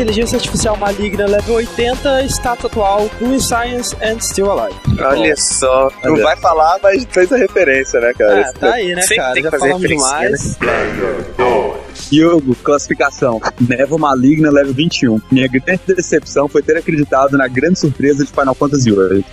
Inteligência artificial maligna, level 80, status atual, Doing Science and Still Alive. Olha só. Não vai falar, mas fez a referência, né, cara? Ah, tá aí, né, Sempre cara? tem Já que fazer falamos referência, demais. Diogo, classificação. Nevo Maligna, level 21. Minha grande decepção foi ter acreditado na grande surpresa de Final Fantasy VIII.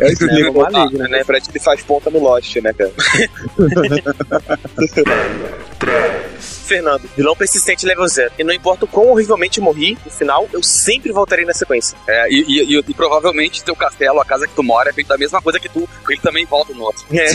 é isso que Maligna. né? Parece que ele faz ponta no Lost, né, cara? Fernando, vilão persistente level 0. E não importa o quão horrivelmente morri, no final, eu sempre voltarei na sequência. É, e, e- e- e provavelmente teu castelo, a casa que tu mora, é feita da mesma coisa que tu, ele também volta no outro. É.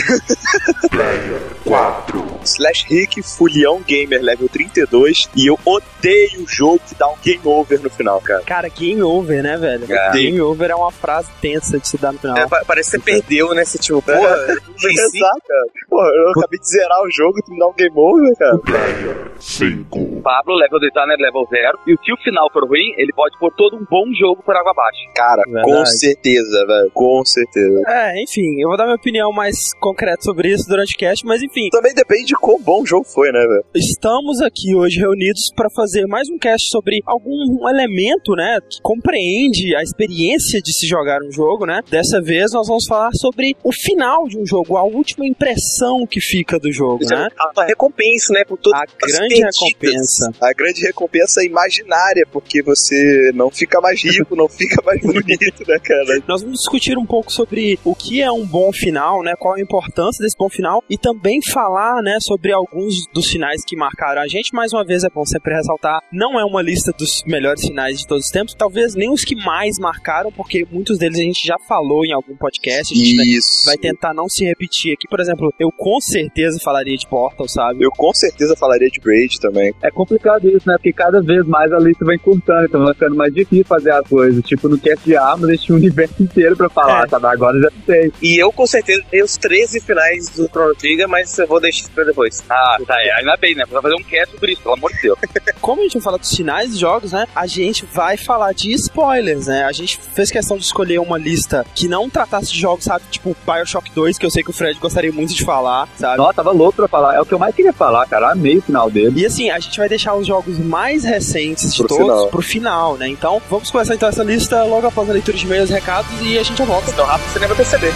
Slash Rick, Fulião Gamer, level 32. E eu odeio o jogo que dá um game over no final, cara. Cara, game over, né, velho? É. Game over é uma frase tensa de se dar no final. É, pa- parece que você perdeu, né? Você, tipo, porra, eu venci. Exato, cara. Porra, eu acabei de zerar o jogo e tu me dá um game over, cara. Cinco, Pablo, level do Tanner, level 0. E se o final for ruim, ele pode pôr todo um bom jogo por água abaixo. Cara, Verdade. com certeza, velho. Com certeza. É, enfim, eu vou dar minha opinião mais concreta sobre isso durante o cast, mas enfim, Também depende de quão bom o jogo foi, né, velho? estamos aqui hoje reunidos para fazer mais um cast sobre algum elemento, né, que compreende a experiência de se jogar um jogo, né? Dessa vez nós vamos falar sobre o final de um jogo, a última impressão que fica do jogo, né? A, a recompensa, né? Por todas A grande recompensa. A grande recompensa imaginária, porque você não fica mais rico, não fica mais bonito, né, cara? Nós vamos discutir um pouco sobre o que é um bom final, né? Qual a importância desse bom final e também falar, né, sobre alguns dos finais que marcaram a gente. Mais uma vez é bom sempre ressaltar, não é uma lista dos melhores finais de todos os tempos, talvez nem os que mais marcaram, porque muitos deles a gente já falou em algum podcast. A gente Isso. vai tentar não se repetir aqui. Por exemplo, eu com certeza falaria de Portal, sabe? Eu com certeza falaria de Braid também. É complicado isso, né? Porque cada vez mais a lista vai encurtando, então vai ficando mais difícil fazer as coisas. Tipo, no cast de armas, a gente tinha um universo inteiro pra falar, É. sabe? Agora já sei. E eu com certeza tenho os 13 finais do Chrono Trigger, mas eu vou deixar pra depois. Ah, tá, é, ainda bem, né? Vai fazer um cast sobre isso, pelo amor de Deus. Como a gente vai falar dos finais de jogos, né? A gente vai falar de spoilers, né? A gente fez questão de escolher uma lista que não tratasse de jogos, sabe? Tipo Bioshock 2, que eu sei que o Fred gostaria muito de falar, sabe? Nossa, tava louco pra falar. É o que eu mais queria falar, cara. Amei o final dele. E assim, a gente vai deixar os jogos mais recentes de Pro todos final. pro final, né? Então, vamos começar então essa lista logo após a leitura de e-mails e recados e a gente já volta. Então rápido você nem vai perceber.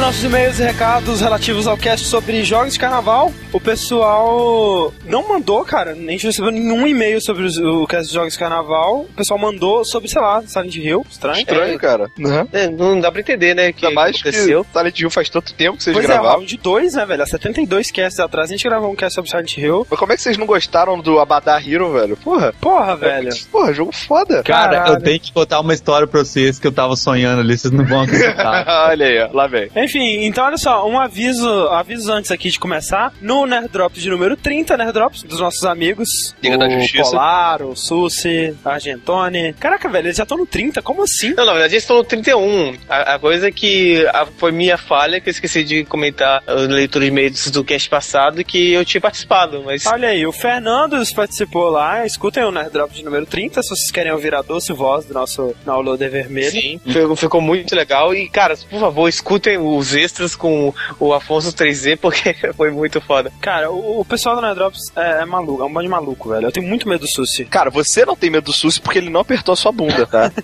Nossos e-mails e recados relativos ao cast sobre jogos de carnaval. O pessoal não mandou, cara, nem recebeu nenhum e-mail sobre os- o cast de jogos de carnaval. O pessoal mandou sobre, sei lá, Silent Hill, estranho. Estranho, cara. Uhum. É, não dá pra entender, né? Que Ainda mais aconteceu. que Silent Hill faz tanto tempo que vocês Pois é, gravaram. round 2, né, velho? Há 72 casts atrás a gente gravou um cast sobre Silent Hill. Mas como é que vocês não gostaram do Abadá Hero, velho? Porra. Porra, velho. Porra, jogo foda. Cara, Caralho. eu tenho que contar uma história pra vocês que eu tava sonhando ali, vocês não vão acreditar. Olha aí, ó. Lá vem. Enfim, então olha só, um aviso, aviso antes aqui de começar. No Nerd Drops de número 30, Nerd Drops, dos nossos amigos. Liga da o Justiça. Polar, o Susi, Argentone. Caraca, velho, eles já estão no 30, como assim? Não, na verdade eles estão no 31. A, a coisa é que a- foi minha falha, que eu esqueci de comentar a leitura de e-mails do cast passado, que eu tinha participado, mas... Olha aí, o Fernando participou lá. Escutem o Nerd Drop de número 30, se vocês querem ouvir a doce voz do nosso downloader vermelho. Sim, ficou, ficou muito legal. E, cara, por favor, escutem os extras com o Afonso 3Z, porque foi muito foda. Cara, o, o pessoal do Nerd Drops é, é maluco, é um bando de maluco, velho. Eu tenho muito medo do Susi. Cara, você não tem medo do SUS porque ele não apertou a sua bunda, tá?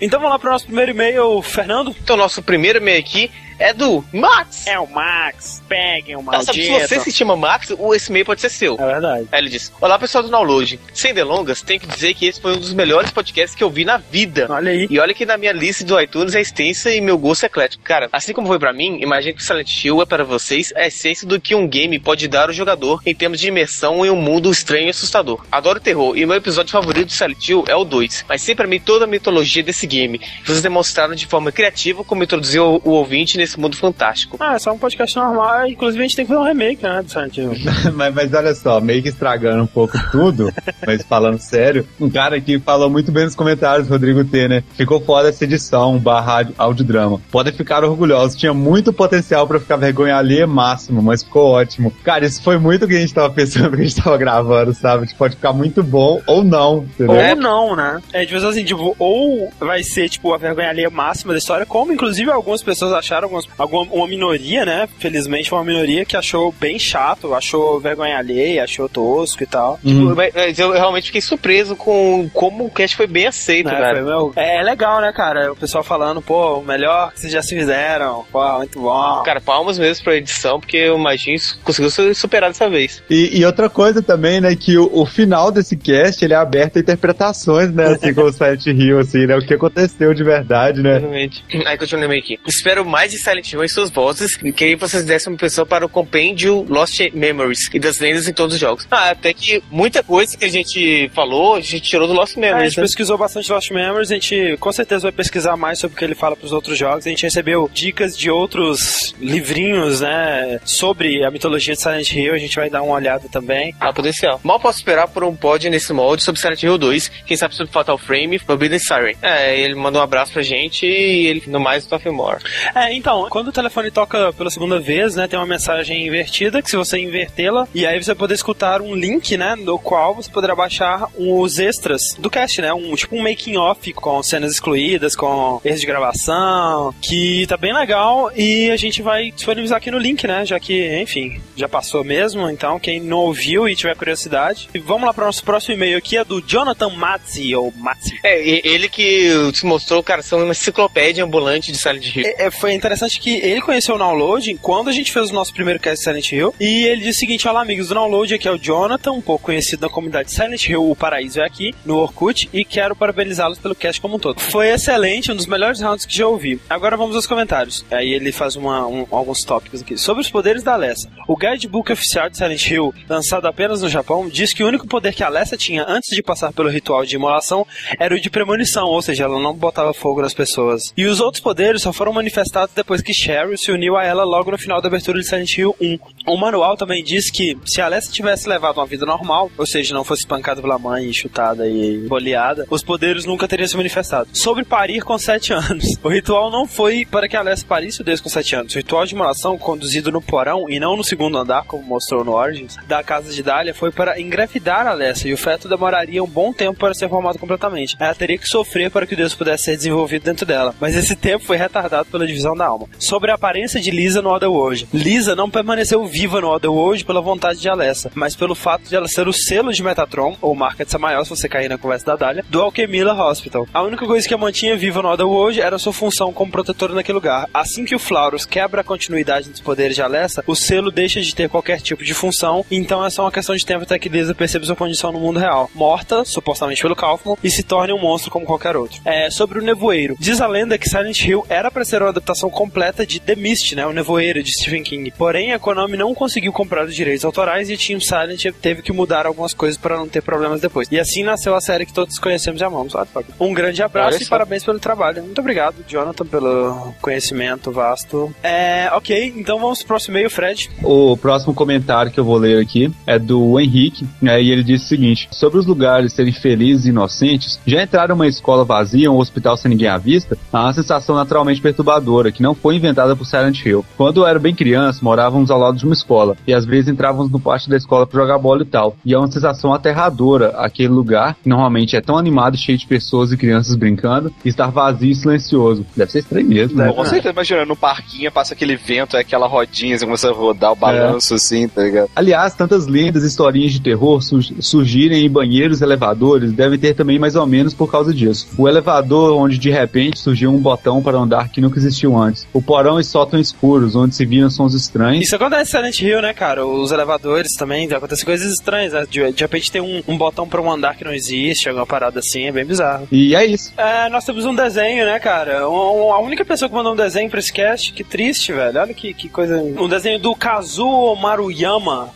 Então vamos lá pro nosso primeiro e-mail, Fernando. Então, nosso primeiro e-mail aqui é do Max. É o Max, peguem o Ah, sabe, se maldito. você se chama Max, o- esse e-mail pode ser seu. É verdade. Aí ele disse: Olá pessoal do Download. Sem delongas, tenho que dizer que esse foi um dos melhores podcasts que eu vi na vida. Olha aí. E olha que na minha lista do iTunes é extensa e meu gosto é eclético. Cara, assim como foi pra mim, imagino que Silent Hill é para vocês a essência do que um game pode dar ao jogador em termos de imersão em um mundo estranho e assustador. Adoro terror e meu episódio favorito de Silent Hill é o 2. Mas sempre amei toda a mitologia desse game. Vocês demonstraram de forma criativa como introduzir o, o ouvinte nesse mundo fantástico. Ah, é só um podcast normal. Inclusive, a gente tem que fazer um remake, né, do Silent Hill. mas, mas olha só, meio que estragando um pouco tudo, mas falando sério, um cara aqui falou muito bem nos comentários, Rodrigo T, né? Ficou foda essa edição, barra audiodrama. Podem ficar orgulhosos, tinha muito potencial pra ficar vergonha alheia máximo, mas ficou ótimo. Cara, isso foi muito o que a gente tava pensando que a gente tava gravando, sabe? Tipo, pode ficar muito bom ou não, entendeu? Ou não, né? É, de vez assim, tipo, ou vai ser, tipo, a vergonha alheia máxima da história, como inclusive algumas pessoas acharam, algumas, alguma, uma minoria, né? Felizmente, uma minoria que achou bem chato, achou vergonha alheia, achou tosco e tal. Uhum. Mas- Mas eu realmente fiquei surpreso com como o cast foi bem aceito, Né, cara. foi meu- É, é legal, né, cara? O pessoal falando, pô, o melhor que vocês já se fizeram. Pô, muito bom. Cara, palmas mesmo pra edição, porque o Magin conseguiu se superar dessa vez. E, e outra coisa também, né, que o, o final desse cast, ele é aberto a interpretações, né, assim como o Silent Hill, assim, né, o que aconteceu de verdade, né. Realmente. Aí continua meio aqui. Espero mais de Silent Hill em suas vozes e queria que vocês dessem uma pessoa para o compêndio Lost Memories e das lendas em todos os jogos. Ah, até que muita coisa que a gente falou, a gente tirou do Lost É, a Memories, gente né? pesquisou bastante Lost Memories, a gente com certeza vai pesquisar mais sobre o que ele fala pros outros jogos. A gente recebeu dicas de outros livrinhos, né, sobre a mitologia de Silent Hill, a gente vai dar uma olhada também. Ah, potencial. Mal posso esperar por um pod nesse molde sobre Silent Hill 2, quem sabe sobre Fatal Frame, Forbidden Siren. É, ele mandou um abraço pra gente e ele, no mais, o More. É, então, quando o telefone toca pela segunda vez, né, tem uma mensagem invertida que se você invertê-la, e aí você vai poder escutar um link, né, no qual você poderá baixar os extras do cast, né, um tipo um making off com cenas excluídas, com erros de gravação, que tá bem legal e a gente vai disponibilizar aqui no link, né, já que, enfim, já passou mesmo, então quem não ouviu e tiver curiosidade, e vamos lá para o nosso próximo e-mail aqui, é do Jonathan Mazzi, ou Mazzi. É, ele que se mostrou, cara, ser uma enciclopédia ambulante de Silent Hill. É, é, foi interessante que ele conheceu o Download quando a gente fez o nosso primeiro cast Silent Hill. E ele disse o seguinte: Olá, amigos do Download, aqui é o Jonathan, um pouco conhecido na comunidade Silent Hill, o Paraíso é aqui, no Orkut, e quero parabenizá-los pelo cast como um todo. Foi excelente, um dos melhores rounds que já ouvi. Agora vamos aos comentários. Aí ele faz uma, um- alguns tópicos aqui. Sobre os poderes da Alessa. O guidebook oficial de Silent Hill, lançado apenas no Japão, diz que o único poder que a Alessa tinha antes de passar pelo ritual de imolação era o de premonição, ou seja, ela não botava fogo nas pessoas. E os outros poderes só foram manifestados depois que Cheryl se uniu a ela logo no final da abertura de Silent Hill 1. O manual também diz que se Alessa tivesse levado uma vida normal, ou seja, não fosse espancada pela mãe, chutada e boleada, os poderes nunca teriam se manifestado. Sobre parir com 7 anos. O ritual não foi para que Alessa parisse o Deus com 7 anos. O ritual de imolação, conduzido no porão e não no segundo andar, como mostrou no Origins, da casa de Dália, foi para engravidar Alessa e o feto demoraria um bom tempo para ser formado completamente. Ela teria que sofrer para que o Deus pudesse ser desenvolvido dentro dela, mas esse tempo foi retardado pela divisão da alma. Sobre a aparência de Lisa no Otherworld. Lisa não permaneceu viva no Otherworld pela vontade de Alessa, mas pelo fato de ela ser o selo de Metatron, ou marca de Samael, se você cair na conversa da Dália, do Alchemilla Hospital. A única coisa que a mantinha viva no Otherworld era sua função como protetora naquele lugar. Assim que o Flaurus quebra a continuidade dos poderes de Alessa, o selo deixa de ter qualquer tipo de função, então é só uma questão de tempo até que Lisa perceba sua condição no mundo real. Morta, supostamente pelo Kaufman, e se torne um monstro como qualquer outro. É, sobre o Nevoeiro. Diz a lenda que Silent Hill era para ser uma adaptação completa de The Mist, né, o Nevoeiro de Stephen King. Porém, a Konami não conseguiu comprar os direitos autorais e o Team Silent teve que mudar algumas coisas para não ter problemas depois. E assim nasceu a série que todos conhecemos e amamos. Olha só. Um grande abraço e parabéns pelo trabalho. Muito obrigado, Jonathan, pelo conhecimento vasto. É, ok, então vamos pro próximo e-mail, Fred. O próximo comentário que eu vou ler aqui é do Henrique, né, e ele disse o seguinte: sobre os lugares serem felizes e inocentes, já entraram uma escola vazia, um hospital sem ninguém à vista, há uma sensação naturalmente perturbadora que não foi inventada por Silent Hill. Quando eu era bem criança, morávamos ao lado de uma escola e às vezes entrávamos no pátio da escola para jogar bola e tal. E é uma sensação aterradora aquele lugar, que normalmente é tão animado, cheio de pessoas e crianças brincando, e estar vazio e silencioso. Deve ser estranho mesmo, né? Com certeza, imagina, no parquinho passa aquele vento, é aquela rodinha, você começa a rodar o balanço assim, tá ligado? Aliás, tantas lendas e historinhas de terror sur- surgirem em banheiros e elevadores devem ter também mais ou menos por causa disso. O elevador onde de repente surgiu um botão para andar que nunca existiu antes. O porão e sótão escuros, onde se viram sons estranhos. Isso acontece em Silent Hill, né, cara? Os elevadores também, acontecem coisas estranhas, né? De, de repente tem um, um botão pra um andar que não existe, alguma parada assim, é bem bizarro. E é isso. É, nós temos um desenho, né, cara? Um- a única pessoa que mandou um desenho pra esse cast, que triste, velho. Olha que, que coisa. Um desenho do Kazuo Maruyama,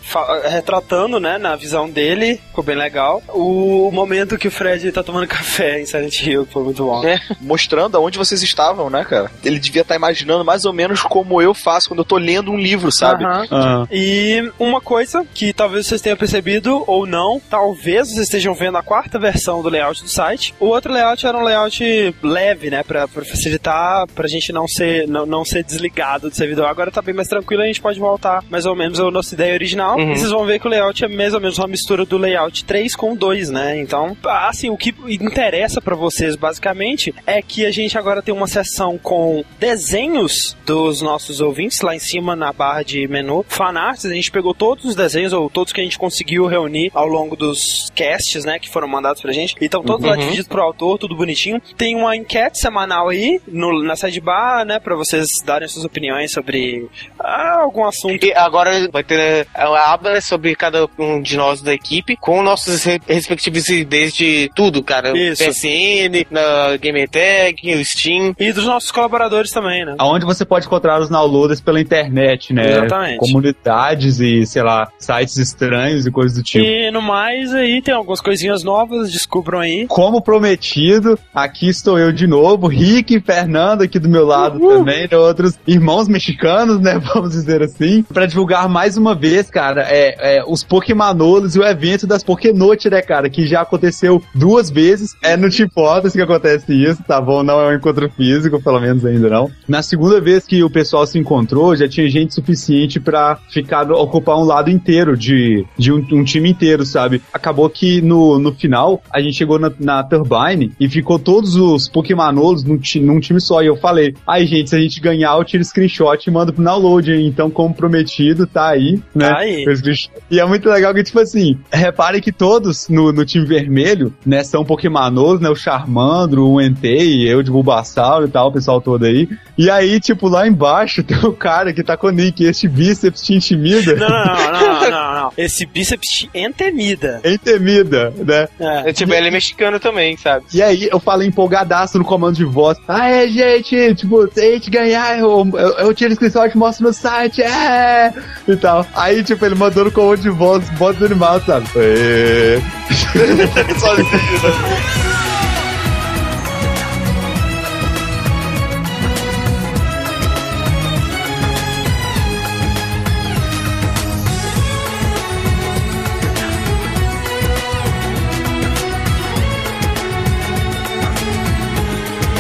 retratando, né, na visão dele, ficou bem legal. O momento que o Fred tá tomando café em Silent Hill, que foi muito bom. É, mostrando aonde vocês estavam, né, cara? Ele devia estar imaginando mais ou menos como eu faço quando eu tô lendo um livro, sabe? Aham. Aham. E uma coisa que talvez vocês tenham percebido ou não, talvez vocês estejam vendo a quarta versão do layout do site. O outro layout era um layout leve, né, pra, pra facilitar pra gente não ser, não, não ser desligado do servidor. Agora tá bem mais tranquilo, a gente pode voltar mais ou menos à nossa ideia original. Uhum. E vocês vão ver que o layout é mais ou menos uma mistura do layout 3 com o 2, né? Então, assim, o que interessa pra vocês basicamente é que a gente agora tem uma seção com desenhos dos nossos ouvintes lá em cima na barra de menu. Fanarts, a gente pegou todos os desenhos ou todos que a gente conseguiu reunir ao longo dos casts, né, que foram mandados pra gente. Então, todos lá Uhum. divididos pro autor, tudo bonitinho. Tem uma enquete semanal aí no, na sidebar, né, pra vocês darem suas opiniões sobre ah, algum assunto. E agora vai ter a aba sobre cada um de nós da equipe, com nossos re- respectivos IDs de tudo, cara. Isso. PSN, na Gamertag, o Steam. E dos nossos colaboradores também, né? Aonde você pode encontrar os downloaders pela internet, né? Exatamente. Comunidades e, sei lá, sites estranhos e coisas do tipo. E no mais aí tem algumas coisinhas novas, descubram aí. Como prometido, aqui estou eu de novo, Rick e Fernando aqui do meu lado também, né, outros irmãos mexicanos, né, vamos dizer assim, pra divulgar mais uma vez, cara, é, é, os Pokémonolos e o evento das Pokénote, né, cara, que já aconteceu duas vezes, é no Tipotas que acontece isso, tá bom? Não é um encontro físico, pelo menos ainda não. Na segunda vez que o pessoal se encontrou, já tinha gente suficiente pra ficar, ocupar um lado inteiro de, de um, um time inteiro, sabe? Acabou que no, no final, a gente chegou na, na Turbine e ficou todos os Pokémonolos num, num time só. E eu falei, ai gente, se a gente ganhar, eu tiro screenshot e mando pro download. Então, como prometido, tá aí, né? Tá aí. E é muito legal que, tipo assim, reparem que todos no, no time vermelho, né, são Pokémonos, né? O Charmandro, o Entei, eu de Bulbasaur e tal, o pessoal todo aí. E aí, tipo, lá embaixo tem o cara que tá com o nick, este bíceps te intimida. Não, não, não, não, não, não. Esse bíceps te entemida. Entemida, né? É. É, tipo, ele é mexicano também, sabe? E aí eu falei empolgadaço no comando de voz. Ah, é, gente, tipo, se a gente ganhar, eu, eu, eu tiro screenshot e mostro no site, é! E tal. Aí, tipo, ele mandou no comando de voz, voz animal, sabe? É. Sozinho, né?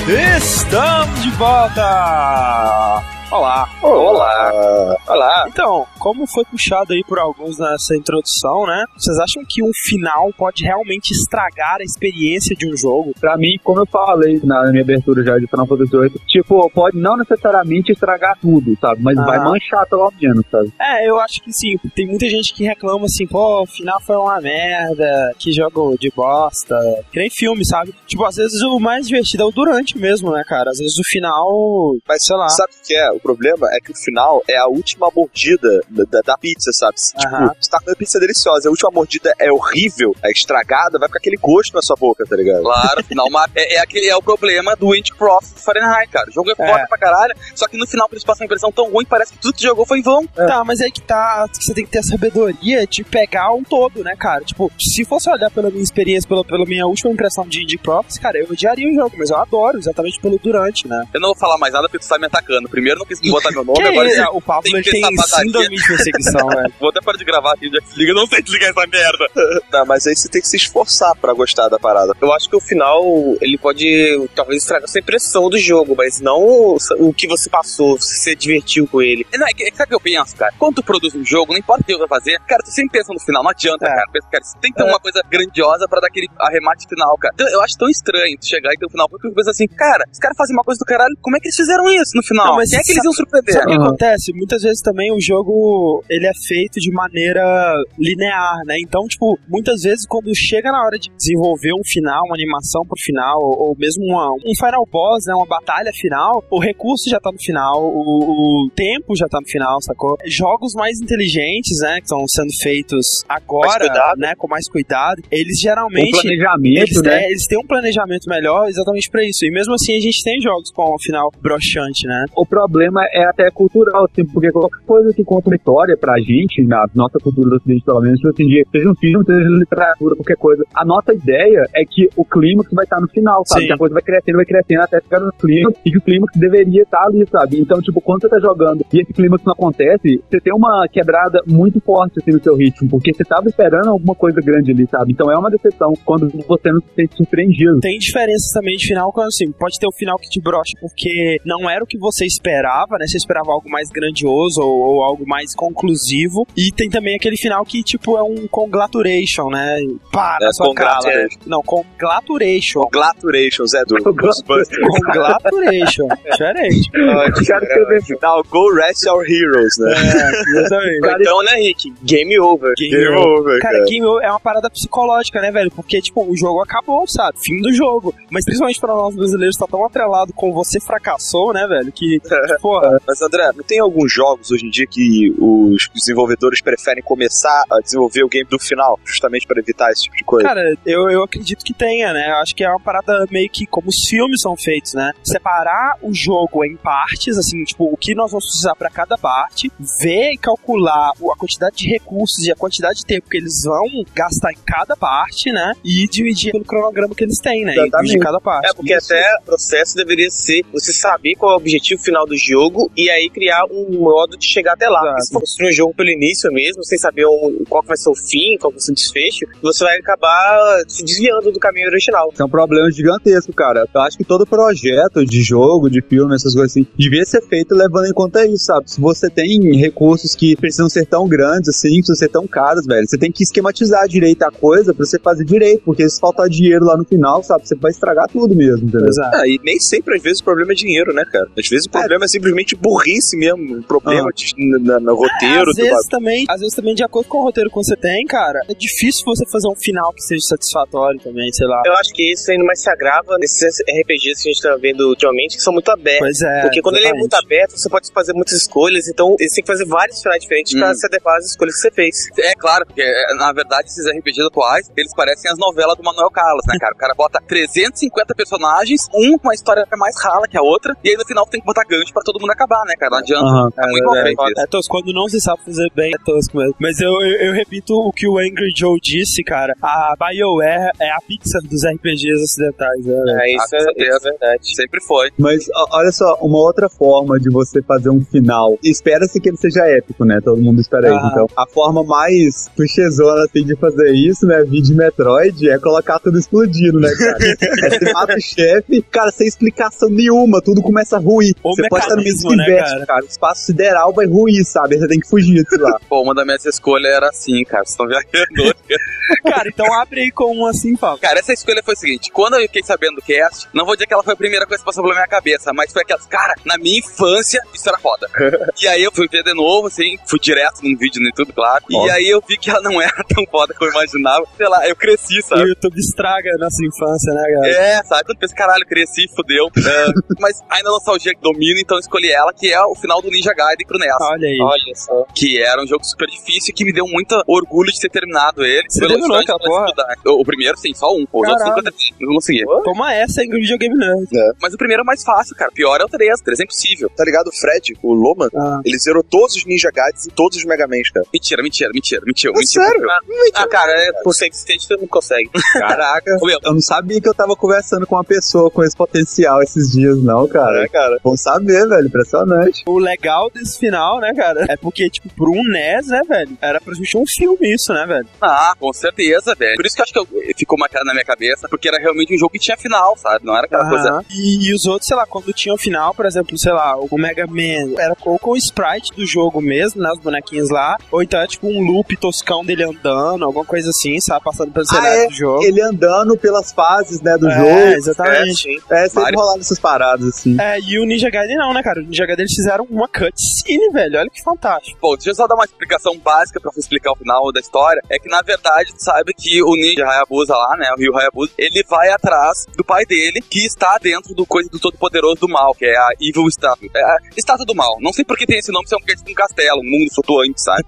Estamos de volta! Olá! Olá! Olá! Então, como foi puxado aí por alguns nessa introdução, né? Vocês acham que um final pode realmente estragar a experiência de um jogo? Pra mim, como eu falei na minha abertura já de Final Fantasy VIII, tipo, pode não necessariamente estragar tudo, sabe? Mas Ah. vai manchar pelo menos, sabe? É, eu acho que sim. Tem muita gente que reclama assim, pô, o final foi uma merda, que jogo de bosta. Que nem filme, sabe? Tipo, às vezes o mais divertido é o durante mesmo, né, cara? Às vezes o final vai, sei lá. Sabe o que é? O problema é que o final é a última mordida da, da- da pizza, sabe? Tipo, você tá comendo pizza deliciosa, a última mordida é horrível, é estragada, vai ficar aquele gosto na sua boca, tá ligado? Claro, final uma- é, é aquele é o problema do Anticroft Fahrenheit, cara. O jogo é foda pra caralho, só que no final eles passam uma impressão tão ruim, parece que tudo que jogou foi em vão. Tá, mas aí que tá. Você tem que ter a sabedoria de pegar um todo, né, cara? Tipo, se fosse olhar pela minha experiência, pela, pela minha última impressão de Indie Profits, cara, eu odiaria o jogo, mas eu adoro, exatamente pelo durante, né? Eu não vou falar mais nada porque tu tá me atacando. Primeiro não quis botar meu nome, Que agora sim. O Pablo tem tem síndrome de perseguição, velho. Vou até parar de gravar aqui, já eu não sei desligar essa merda. Tá, mas aí você tem que se esforçar pra gostar da parada. Eu acho que o final, ele pode talvez estragar essa impressão do jogo, mas não o, que você passou, se você divertiu com ele. Não, é que, sabe o que eu penso, cara? Quando tu produz um jogo, não importa o que você vai fazer, cara, tu sempre pensa no final, não adianta, É. cara. Pensa, cara, você tem que ter uma coisa grandiosa pra dar aquele arremate final, cara. Então, eu acho tão estranho tu chegar e ter um final, porque tu pensa assim, cara, os caras fazem uma coisa do caralho, como é que eles fizeram isso no final? Não, mas Quem é que eles iam surpreender? Sabe o que Aham. acontece? Muitas vezes também o jogo ele é feito de maneira linear, né? Então, tipo, muitas vezes quando chega na hora de desenvolver um final, uma animação pro final, ou, ou mesmo uma- um final boss, né? Uma batalha final, o recurso já tá no final, o, o tempo já tá no final, sacou? Jogos mais inteligentes, né? Que estão sendo feitos agora, né? Com mais cuidado, eles Um geralmente. planejamento, Eles, né? eles têm um planejamento melhor exatamente pra isso. E mesmo assim a gente tem jogos com um final broxante, né? O problema é até cultural, assim, porque qualquer coisa que conta uma história pra gente, na nossa cultura do ocidente, pelo menos, em dia, seja um filme, seja literatura, qualquer coisa, a nossa ideia é que o clímax vai estar no final, sabe? Sim. Que a coisa vai crescendo, vai crescendo até chegar no clímax, e que o clímax deveria estar ali, sabe? Então, tipo, quando você tá jogando e esse clímax não acontece, você tem uma quebrada muito forte, assim, no seu ritmo, porque você tava esperando alguma coisa grande ali, sabe? Então é uma decepção quando você não se sente surpreendido. Tem diferenças também de final, quando assim, pode ter o final que te brocha porque não era o que você esperava, né? Você esperava algo mais grandioso ou, ou algo mais conclusivo. E tem também aquele final que, tipo, é um conglaturation, né? Pá, na É, sua cara. congratulation. Não, conglaturation. Congratulations, é do Ghostbusters. Conglaturation. Diferente. Caras escreveram Não, Go Rest Our Heroes, né? É, exatamente. Então, né, Rick? Game over. Game Game over. over, Cara, cara. game over é uma parada psicológica, né, velho? Porque, tipo, o jogo acabou, sabe? Fim do jogo. Mas principalmente pra nós brasileiros, tá tão atrelado com você fracassou, né, velho? Que, porra, Mas André, não tem alguns jogos hoje em dia que os desenvolvedores preferem começar a desenvolver o game do final, justamente para evitar esse tipo de coisa? Cara, eu, eu acredito que tenha, né? Eu acho que é uma parada meio que como os filmes são feitos, né? Separar o jogo em partes, assim, tipo, o que nós vamos precisar pra cada parte, ver e calcular a quantidade de recursos e a quantidade de tempo que eles vão gastar em cada parte, né? E dividir pelo cronograma que eles têm, né? Exatamente. dividir cada parte. É, porque até o processo deveria ser você saber qual é o objetivo final do jogo e aí criar um modo de chegar até lá. Se for construir um jogo pelo início mesmo, sem saber um- qual que vai ser o fim, qual que vai ser o desfecho, você vai acabar se desviando do caminho original. Isso é um problema gigantesco, cara. Eu acho que todo projeto de jogo, de filme, essas coisas assim, devia ser feito levando em conta isso, sabe? Se você tem recursos que precisam ser tão grandes assim, precisam ser tão caros, velho, você tem que esquematizar direito a coisa pra você fazer direito, porque se faltar dinheiro lá no final, sabe, você vai estragar tudo mesmo, entendeu? Exato. Ah, e nem sempre, às vezes, o problema é dinheiro, né, cara? Às vezes o problema é, simplesmente burrice mesmo. Um problema de- na- no roteiro às do vezes também, às vezes também de acordo com o roteiro que você tem, cara, é difícil você fazer um final que seja satisfatório também, sei lá. Eu acho que isso ainda mais se agrava nesses RPGs que a gente tá vendo ultimamente, que são muito abertos. Pois é. Porque quando ele é exatamente. muito aberto, você pode fazer muitas escolhas, então você tem que fazer vários finais diferentes pra Hum. se adequar às escolhas que você fez. É claro, porque é, na verdade esses RPGs atuais, eles parecem as novelas do Manuel Carlos, né, cara? O cara bota 350 personagens, um com uma história mais rala que a outra, e aí no final tem que botar gancho pra todo mundo acabar, né, cara? Não adianta. Aham. É muito isso. É tosco, quando não se sabe fazer bem, é tosco mesmo. Mas eu, eu, eu repito o que o Angry Joe disse, cara. A BioWare é a Pixar dos RPGs ocidentais, né? É, isso, é, certeza. isso é verdade. Sempre foi. Mas ó, olha só, uma outra forma de você fazer um final. Espera-se que ele seja épico, né? Todo mundo espera isso. Ah. Então, a forma mais clichêzona assim, de fazer isso, né? Vídeo Metroid, é colocar tudo explodindo, né, cara? é você mata o chefe, cara, sem explicação nenhuma, tudo começa a ruir. O você pode estar no mesmo né, universo, cara? O espaço sideral vai ruir, sabe? Você tem que fugir disso lá. Pô, uma das minhas escolhas era assim, cara. Vocês estão viajando. Cara, então abre aí com um assim, Fábio. Cara, essa escolha foi o seguinte: quando eu fiquei sabendo do cast, não vou dizer que ela foi a primeira coisa que passou pela minha cabeça, mas foi aquelas, cara, na minha infância, isso era foda. e aí eu fui ver de novo, assim, fui direto num vídeo no YouTube, claro. E aí eu vi que ela não era tão foda como eu imaginava. Sei lá, eu cresci, O sabe? YouTube estraga a nossa infância, né, cara? É, sabe? Quando pensa, caralho, cresci, fudeu. É, mas ainda a nostalgia que domina, então eu escolhi ela, que é o final do Ninja Gaiden pro NES. Olha aí. Olha só. Que era um jogo super difícil e que me deu muito orgulho de ter terminado ele. Você terminou aquela porra? O, o primeiro, sim, só um. Os outros nunca não consegui. Toma essa, Angry Videogame Nerd. Mas o primeiro é mais fácil, cara. Pior é o 3. O 3 é impossível. Tá ligado? O Fred, o Loman, Ah. ele zerou todos os Ninja Gaiden e todos os Mega Mans, cara. Mentira, mentira, mentira, mentira. É mentira. sério? Ah, cara, é, por save state todo mundo consegue. Caraca. Eu não sabia que eu tava conversando com uma pessoa com esse potencial esses dias, não, cara. É, cara. Bom saber, velho. Impressionante. O legal desse final, né, cara, é porque, tipo, por um NES, né, velho, era pra gente um filme isso, né, velho? Ah, com certeza, velho. Por isso que eu acho que eu, ficou marcado na minha cabeça, porque era realmente um jogo que tinha final, sabe? Não era aquela coisa. E, e os outros, sei lá, quando tinha o final, por exemplo, sei lá, o Mega Man era ou com o sprite do jogo mesmo, né, os bonequinhos lá, ou então é tipo um loop toscão dele andando, alguma coisa assim, sabe, passando pelo Ah, cenário é? do jogo. Ele andando pelas fases, né, do é, jogo. exatamente. É, sempre Vários. rolando essas paradas, assim. É, e o Ninja Gaiden não, né, cara? O Ninja Gaiden pegada, eles fizeram uma cutscene, velho. Olha que fantástico. Bom, deixa eu só dar uma explicação básica pra explicar o final da história. É que, na verdade, tu sabe que o ninja Hayabusa lá, né, o Ryu Hayabusa, ele vai atrás do pai dele, que está dentro do coisa do Todo-Poderoso do Mal, que é a Evil Statue. É a Estátua do Mal. Não sei por que tem esse nome, se é um, é tipo um castelo, um mundo flutuante, sabe?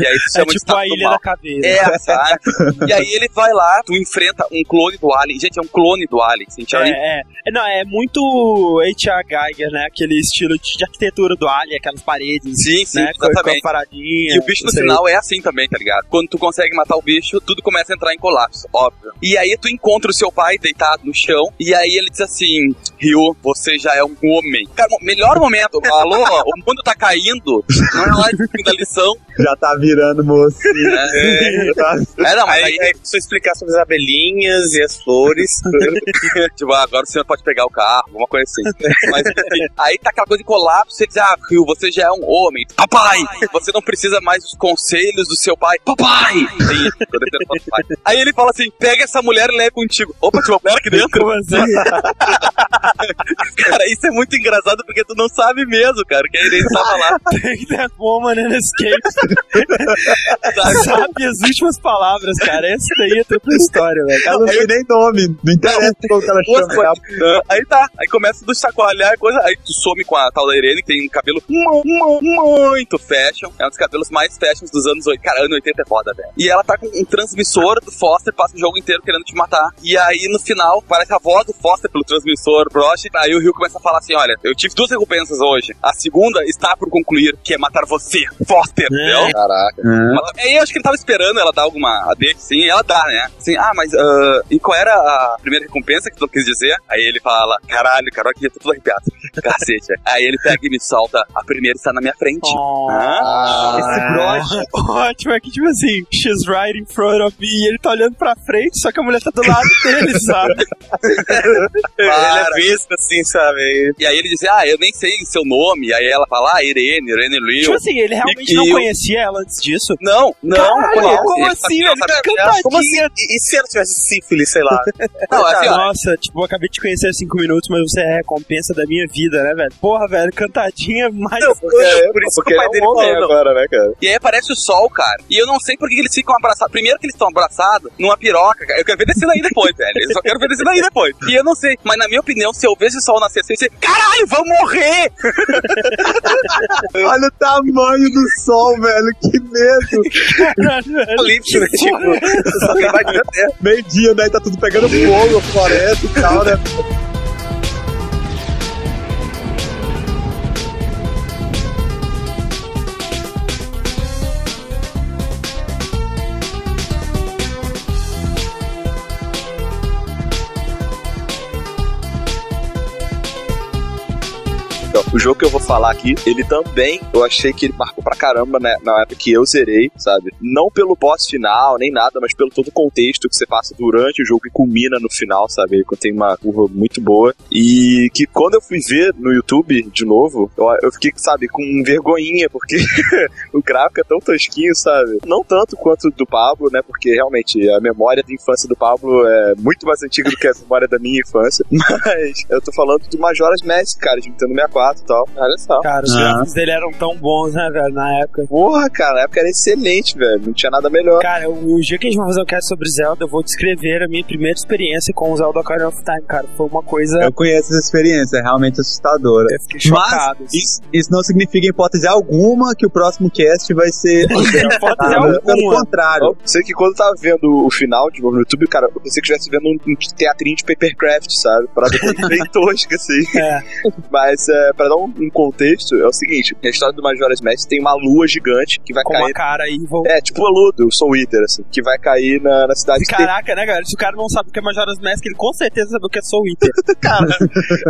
E aí se É chama de tipo Estátua a do Ilha Mal. da Caveira. É, sabe? E aí ele vai lá, tu enfrenta um clone do Alien. Gente, é um clone do Alien. Assim, ali- É, é. Não, é muito H.R. Geiger, né? Aquele estilo de, de arquitetura do Alien, aquelas paredes, Sim, sim, né? Exatamente. paradinha. E o bicho no final é assim também, tá ligado? Quando tu consegue matar o bicho, tudo começa a entrar em colapso, óbvio. E aí tu encontra o seu pai deitado no chão, e aí ele diz assim: Ryu, você já é um homem. Cara, o melhor momento, alô, o mundo tá caindo, não é lá de fim da lição. Já tá virando mocinho. É, não, mas Aí, aí, aí explicar sobre as abelhinhas e as flores. tipo, ah, agora o senhor pode pegar o carro, alguma coisa assim. Mas, enfim, aí tá aquela coisa de colapso, você diz, ah, Ryu, você já é um homem. Papai! Você não precisa mais dos conselhos do seu pai. Papai! Sim. Aí ele fala assim, pega essa mulher e leva contigo. Opa, tinha uma mulher aqui dentro? Como assim? Cara, isso é muito engraçado porque tu não sabe mesmo, cara, que a Irene tava lá. Take that woman and escape. Sabe? Sabe as últimas palavras, cara. Essa daí é tripla história, velho. Ela não tem nem nome. Não interessa como ela chama. Ah, Aí tá, aí começa a chacoalhar coisa, aí tu some com a tal da Irene, que tem um cabelo mu- mu- muito fashion. É um dos cabelos mais fashions dos anos 80. Cara, anos 80 é foda, velho. E ela tá com um transmissor do Foster, passa o jogo inteiro querendo te matar. E aí no final, parece a voz do Foster pelo transmissor, broche. Aí o Rio começa a falar assim: olha, eu tive duas recompensas hoje. A segunda está por concluir, que é matar você, Foster, entendeu? Caraca. É. Mas, Aí eu acho que ele tava esperando ela dar alguma AD, sim, ela dá, né? Assim, ah, mas ah, e qual era a primeira recompensa que tu quis dizer? Aí ele fala, caralho, cara, aqui eu tô todo arrepiado. Cacete. Aí ele pega e me solta, a primeira está na minha frente. Oh. Ah, esse broche. Ótimo, é que tipo assim, she's right in front of me e ele tá olhando pra frente, só que a mulher tá do lado dele, sabe? Ele é visto assim, sabe? E aí ele diz, ah, eu nem sei seu nome. Aí ela fala, ah, Irene, Irene Liu. Tipo assim, ele realmente E- não eu- conhecia ela antes disso. Não, não, Caralho, como Ele assim, fala, velho? não sabe Que quem é. Como assim? E, e se ela tivesse sífilis, sei lá? Não, assim, ó, Nossa, tipo, eu acabei de conhecer há cinco minutos, mas você é a recompensa da minha vida, né, velho? Porra, velho, cantadinha mais. Não, É, por isso porque que o pai ele dele é um homem não. agora, né, cara? E aí aparece o sol, cara. E eu não sei por que eles ficam abraçados. Primeiro que eles estão abraçados numa piroca, cara. Eu quero ver descendo aí depois, velho. Eu só quero ver descendo aí depois. E eu não sei. Mas na minha opinião, se eu ver esse sol nascer, eu ia dizer, caralho, vamos morrer! Olha o tamanho do sol, velho. Que medo. Apocalipse, né? Tipo, só que vai ter. Meio-dia, daí tá tudo pegando fogo, a floresta e tal, né? O jogo que eu vou falar aqui, ele também, eu achei que ele marcou pra caramba, né, na época que eu zerei, sabe? Não pelo boss final, nem nada, mas pelo todo o contexto que você passa durante o jogo e culmina no final, sabe? Ele tem uma curva muito boa. E que quando eu fui ver no YouTube de novo, eu, eu fiquei, sabe, com vergonhinha, porque o gráfico é tão tosquinho, sabe? Não tanto quanto do Pablo, né? Porque realmente a memória da infância do Pablo é muito mais antiga do que a memória da minha infância. Mas eu tô falando do Majora's Mask, cara, de Nintendo 64 e tal. Olha só. Cara, os Ah. gráficos dele eram tão bons, né, velho, na época. Porra, cara, na época era excelente, velho. Não tinha nada melhor. Cara, o dia que a gente vai fazer o cast sobre Zelda, eu vou descrever a minha primeira experiência com o Zelda Ocarina of Time, cara. Foi uma coisa. Eu conheço essa experiência, é realmente assustadora. Eu fiquei chocado. Mas isso, isso não significa, em hipótese alguma, que o próximo cast vai ser. Ter nada. Pelo alguma. contrário. Eu sei que quando eu tava vendo o final de novo no YouTube, cara, eu pensei que estivesse vendo um, um teatrinho de papercraft, sabe? Parada bem tosca, assim. É. Mas, é, pra dar um, um contexto, é o seguinte: a história do Majora's Mask tem uma lua gigante que vai Com cair. uma cara evil. É, tipo a lua do Soul Eater, assim, que vai cair na, na cidade de Caraca, né, galera? Se o cara não sabe o que é Majora's Mask, ele com certeza sabe o que é Soul Eater. cara,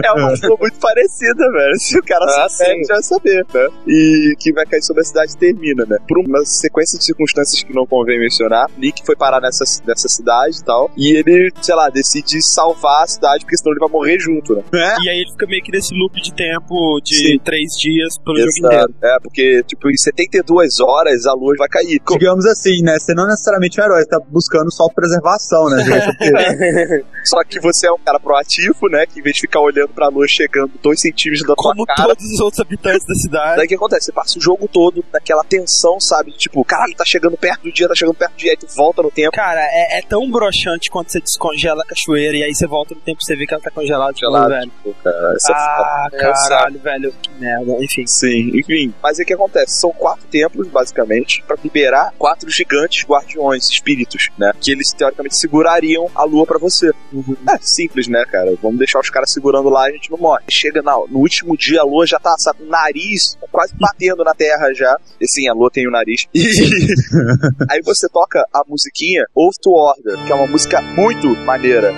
é uma lua muito parecida, velho. Se o cara Ah, souber, sim. já vai saber, né? E que vai cair sobre a cidade e termina, né? Por uma sequência de circunstâncias que não convém mencionar, Nick foi parar nessa, nessa cidade e tal, e ele, sei lá, decide salvar a cidade, porque senão ele vai morrer junto, né? E aí ele fica meio que nesse loop de tempo de Sim. três dias pelo jogo inteiro. Exato. É, porque, tipo, em 72 horas a lua vai cair. Digamos assim, né? Você não necessariamente é um herói, você tá buscando só preservação, né? Porque Só que você é um cara proativo, né? Que em vez de ficar olhando pra lua chegando dois centímetros da tua Como cara. todos os outros habitantes da cidade. Daí o que acontece? Você passa o jogo todo naquela tensão, sabe? Tipo, caralho, tá chegando perto do dia, tá chegando perto do dia, aí tu volta no tempo. Cara, é, é tão broxante quando você descongela a cachoeira e aí você volta no tempo e você vê que ela tá congelada Gelado, velho. tipo, cara, essa Ah, é, caralho, velho. Que merda. Enfim. Sim, enfim. Mas o que acontece? São quatro templos, basicamente, pra liberar quatro gigantes guardiões, espíritos, né? Que eles teoricamente segurariam a lua pra você. É simples, né, cara? Vamos deixar os caras segurando lá e a gente não morre. Chega na- no último dia, a lua já tá, sabe, nariz quase batendo na terra já. E sim, a lua tem o nariz. E aí você toca a musiquinha Oath to Order, que é uma música muito maneira.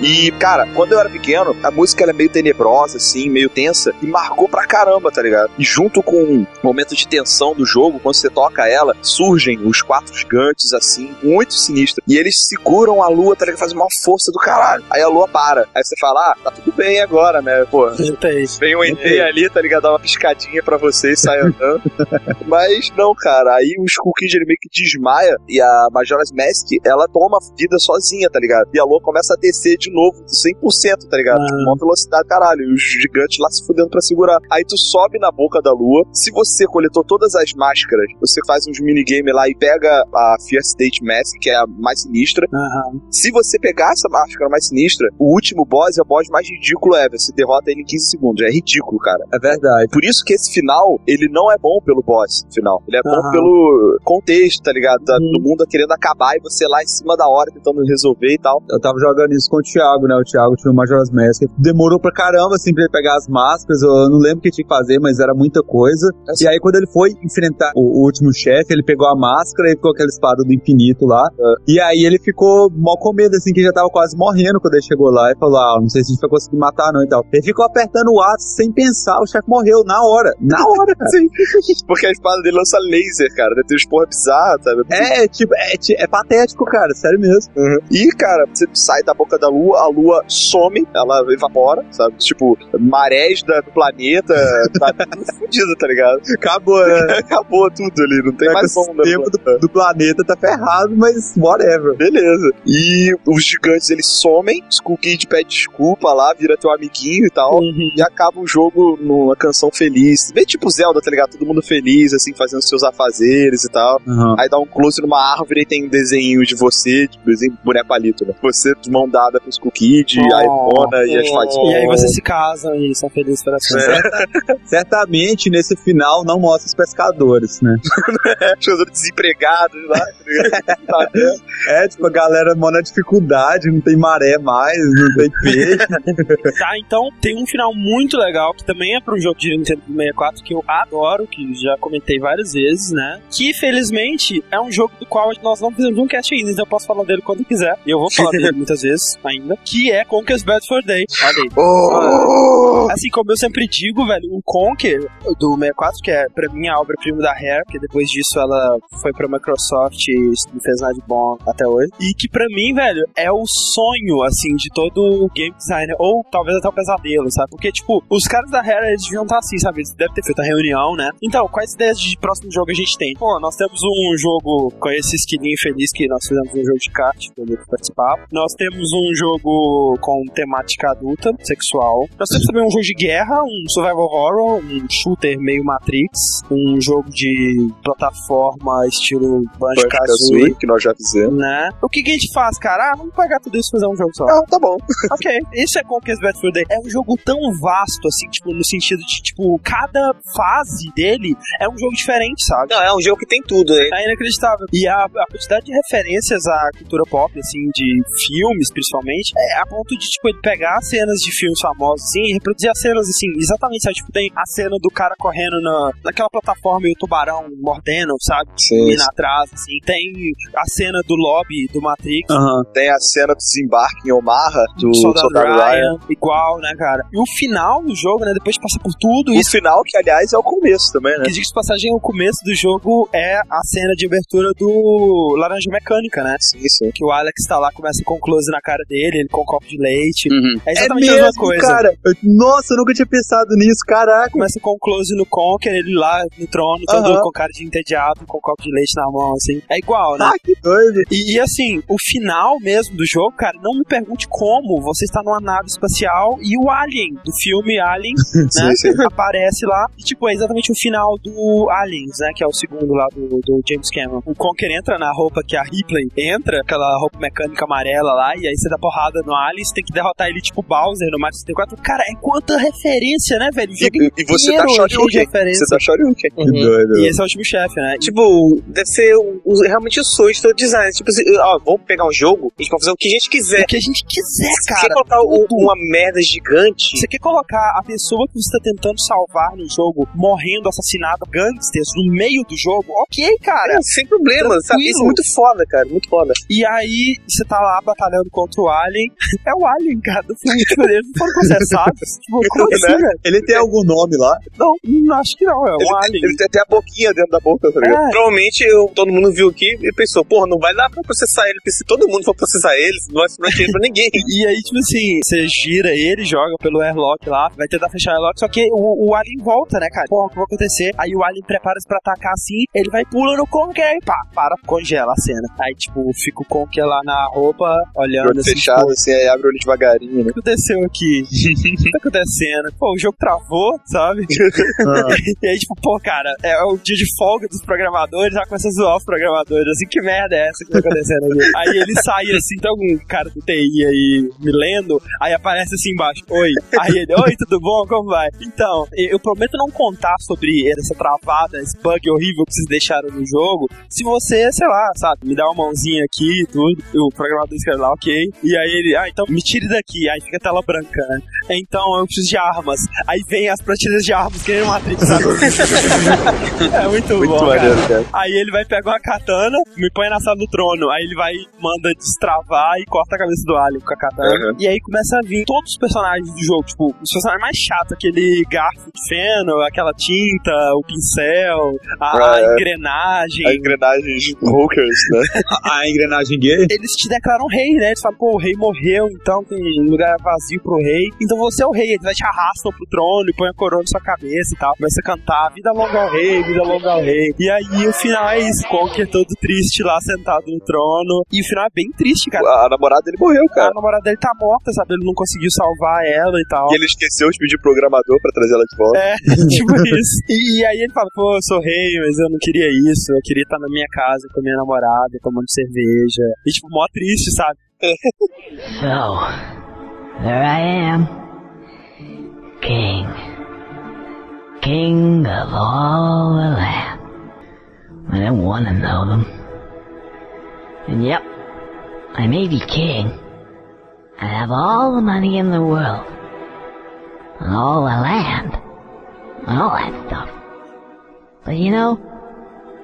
E, cara, quando eu era pequeno, a música ela é meio tenebrosa, assim, meio tensa, e marcou pra caramba, tá ligado? E junto com o momento de tensão do jogo, quando você toca ela, surgem os quatro gigantes, assim, muito sinistros. E eles seguram a lua, tá ligado? Fazem uma força do caralho. Aí a lua para. Aí você fala, ah, tá tudo bem agora, né? Pô. Vem um ET ali, tá ligado? Dá uma piscadinha pra você e sai andando. Mas não, cara. Aí o Skull Kid meio que desmaia e a Majora's Mask ela toma vida sozinha, tá ligado? E a lua começa a descer de novo 100%, tá ligado? Ah. Tipo, uma velocidade, caralho. E os gigantes lá se fudendo pra segurar. Aí tu sobe na boca da lua. Se você coletou todas as máscaras, você faz uns minigame lá e pega a Fear State Mask, que é a mais sinistra. Aham. Se você pegar essa máscara mais sinistra, o último boss é o boss mais ridículo ever. Você derrota ele em 15 segundos. É ridículo, cara. é verdade. Por isso que esse final, ele não é bom pelo boss final. Ele é bom Aham. pelo contexto, tá ligado? Uhum. Do mundo querendo acabar e você lá em cima da hora tentando resolver e tal. Eu tava jogando isso com o Thiago, né? O Thiago tinha o Majora's Mask. Demorou pra caramba, assim, pra ele pegar as máscaras. Eu não lembro o que tinha que fazer, mas era muita coisa. E aí, quando ele foi enfrentar o, o último chefe, ele pegou a máscara e ficou aquela espada do infinito lá. E aí ele ficou mal com medo, assim, que já tava quase morrendo quando ele chegou lá. E falou, ah, não sei se a gente vai conseguir matar não e tal. Ele ficou apertando o ar sem pensar, o chefe morreu na hora. Na hora, cara. Sim. Porque a espada dele lança laser, cara. Deve ter uns porra bizarra, sabe? É, tipo, é, é patético, cara, sério mesmo. E, cara, você sai da boca da lua, a lua some, ela evapora, sabe? Tipo, marés da- do planeta, tá tudo fudido, tá ligado? Acabou, né? Acabou tudo ali, não tem É mais que o onda. tempo do, do planeta tá ferrado, mas whatever. Beleza. E os gigantes eles somem, Skull Kid pede desculpa lá, vira teu amiguinho e tal. Uhum. E acaba o jogo numa canção feliz. Bem tipo Zelda, tá ligado? Todo mundo feliz, assim, fazendo seus afazeres e tal. Aí dá um close numa árvore e tem um desenho de você, tipo, desenho de boneco palito, né? Você de mão dada com o Skull Kid, a Ivona e as fadinhas. E aí vocês se casam e são felizes para sempre. É, Certamente nesse final não mostra os pescadores, né? jogadores desempregados lá, tá? É, tipo, a galera mó na dificuldade, não tem maré mais, não tem peixe. Tá, então tem um final muito legal, que também é para um jogo de Nintendo 64 que eu adoro, que já comentei várias vezes, né? Que felizmente é um jogo do qual nós não fizemos um cast ainda, então eu posso falar dele quando quiser. E eu vou falar dele muitas vezes ainda. Que é Conker's Bad for Day. Olha aí. Oh! Assim como eu sempre digo, velho, o Conker do 64, que é pra mim a obra-prima da Rare, porque depois disso ela foi pra Microsoft e não fez nada de bom até hoje. E que pra mim, velho, é o sonho, assim, de todo game designer, ou talvez até o pesadelo, sabe? Porque, tipo, os caras da Rare, eles deviam estar assim, sabe? Eles devem ter feito a reunião, né? Então, quais ideias de próximo jogo a gente tem? Pô, nós temos um jogo com esse esquilinho feliz que nós fizemos um jogo de kart, que eu participar. Nós temos um jogo com temática adulta, sexual. Nós temos também um jogo de guerra, um survival horror, um shooter meio Matrix, um jogo de plataforma estilo Banjo-Kazooie, que nós já fizemos. né? O que, que a gente faz, cara? Ah, vamos pegar tudo isso e fazer um jogo só. Ah, tá bom. ok. Isso é Conquest Day. É um jogo tão vasto, assim, tipo, no sentido de, tipo, cada fase dele é um jogo diferente, sabe? Não, é um jogo que tem tudo, né? É inacreditável. E a, a quantidade de referências à cultura pop, assim, de filmes, principalmente, é a ponto de, tipo, ele pegar cenas de filmes famosos, assim, e reproduzir as cenas, assim, exatamente, sabe? Tipo, tem a cena do cara correndo na, naquela plataforma e o tubarão mordendo, sabe? Sim. Indo atrás, assim. Tem a cena do lobby do Matrix. Uhum. Tem a cena do desembarque em Omaha, do Soldado, Soldado Ryan, Ryan, igual, né, cara? E o final do jogo, né, depois de passar por tudo o isso... O final, que aliás é o começo também, né? Que de passagem, o começo do jogo é a cena de abertura do Laranja Mecânica, né? Sim, sim. Que o Alex tá lá, começa com um close na cara dele, ele com um copo de leite. Uhum. É exatamente é mesmo, a mesma coisa. cara. Nossa, eu nunca tinha pensado nisso, caraca. Começa com um close no Conker, ele lá no trono, todo uhum. com cara de entediado, com um copo de leite na mão, assim. É igual, né? Ah, que doido. E, e, assim, o final mesmo do jogo, cara, não me pergunte como você está numa nave espacial e o Alien, do filme Alien, né? sim, sim. Aparece lá. E, tipo, é exatamente o final do Aliens, né? Que é o segundo lá do, do James Cameron. O Conker entra na roupa que a Ripley entra, aquela roupa mecânica amarela lá, e aí você dá porrada no Aliens, tem que derrotar ele tipo Bowser no Mario 64. Cara, é quanta referência, né, velho? E, e, você tá Shoryuken. Você tá Shoryuken. Uhum. Que doido. E esse é o último chefe, né? Tipo, deve ser o, o, realmente o sonho de todo design. Tipo assim, ó, vamos pegar um jogo e a gente vai fazer o que a gente quiser. O que a gente quiser, cara. Você quer colocar o, uma merda gigante? Você quer colocar a pessoa que você tá tentando salvar no jogo morrendo, assassinada, gangsters, no meio do jogo? Ok, cara. É, sem problema, sabe? Isso é muito foda, cara. Muito foda. E aí, você tá lá batalhando contra o Alien. é o Alien, cara, do filme. Tipo, eles não foram processados. tipo, como assim, né? Ele tem algum nome lá? Não, acho que não. É o ele Alien. Tem, ele tem até a boquinha dentro da boca, tá ligado? É. Provavelmente eu, todo mundo viu aqui e pensou, porra, não vai dar pra processar ele, porque se todo mundo for processar ele, não vai sobrar dinheiro pra ninguém. e aí, tipo assim, você gira ele, joga pelo airlock lá, vai tentar fechar o airlock, só que o, o Alien volta, né, cara? Porra, o que vai acontecer? Aí o Alien prepara-se pra atacar assim, ele vai pula no Conker e pá, para, congela a cena. Aí, tipo, fica o Conker lá na roupa, olhando assim. Fechado, assim, aí abre o olho devagarinho, né? O que aconteceu aqui? o que tá acontecendo? Pô, o jogo travou, sabe? ah. e aí, tipo, pô, cara, é o dia de folga dos programadores, já começa a zoar os programadores, assim, que merda é essa que tá acontecendo aqui? aí ele sai assim, tem algum cara do TI aí me lendo, aí aparece assim embaixo, oi. Aí ele, oi, tudo bom? Como vai? Então, eu prometo não contar sobre essa travada, esse bug horrível que vocês deixaram no jogo, se você, sei lá, sabe, me dá uma mãozinha aqui e tudo, e o programador escreve lá, ok, e aí ele, ah, então me tire daqui, aí fica a tela branca, né? Então eu preciso de armas. Aí vem as prateleiras de armas que nem Matrix, sabe? é muito, muito bom, maneiro, cara. cara. Aí ele vai pegar uma katana, me põe na sala do trono, aí ele vai, manda destravar e corta a cabeça do alien com a katana. Uhum. E aí começa a vir todos os personagens do jogo, tipo, os personagens mais chatos, aquele garfo de feno, aquela tinta, o pincel, a, a engrenagem. A engrenagem hookers, né? a, a engrenagem gay. Eles te declaram rei, né? Eles falam, pô, o rei morreu, então tem um lugar vazio pro rei. Então você é o rei, eles vai te arrastam pro trono e põe a coroa na sua cabeça e tal. Começa a cantar, vida longa ao rei, vida longa ao rei. E aí o final é isso, Conker todo triste lá sentado no trono. E o final é bem triste, cara. A, a namorada dele morreu, cara. A namorada dele tá morta, sabe? Ele não conseguiu salvar ela e tal. E ele esqueceu de pedir programador pra trazer ela de volta. É, tipo isso. E, e, aí ele fala, pô, eu sou rei, mas eu não queria isso. Eu queria estar na minha casa com a minha namorada, tomando cerveja. E tipo, mó triste, sabe? so, there I am. King. King of all the land. I don't want to know them. And yep, I may be king. I have all the money in the world. And all the land. And all that stuff. But you know,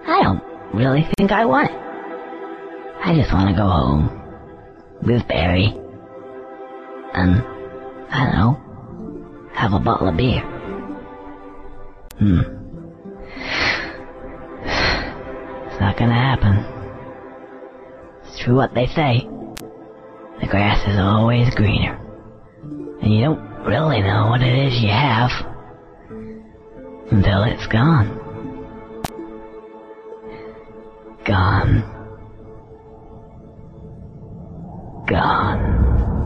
I don't really think I want it. I just want to go home. With Barry. And, I don't know, have a bottle of beer. Hmm. It's not gonna happen. It's true what they say. The grass is always greener. And you don't really know what it is you have until it's gone. Gone. Gone.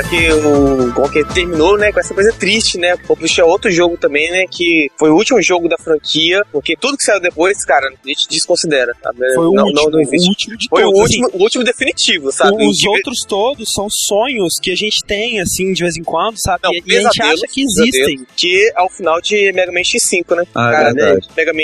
Já que o Conker terminou, né, com essa coisa triste, né? Vou puxar outro jogo também, né, que foi o último jogo da franquia, porque tudo que saiu depois, cara, a gente desconsidera. Tá? Foi o não, último, não, não existe. o último de Foi o todos. último, o último definitivo, sabe? Os De- outros todos são sonhos que a gente tem, assim, de vez em quando, sabe? Não, e, e a gente acha que existem. pesadelos, Que é o final de Mega Man X5, né? Ah, é cara, verdade. Mega Man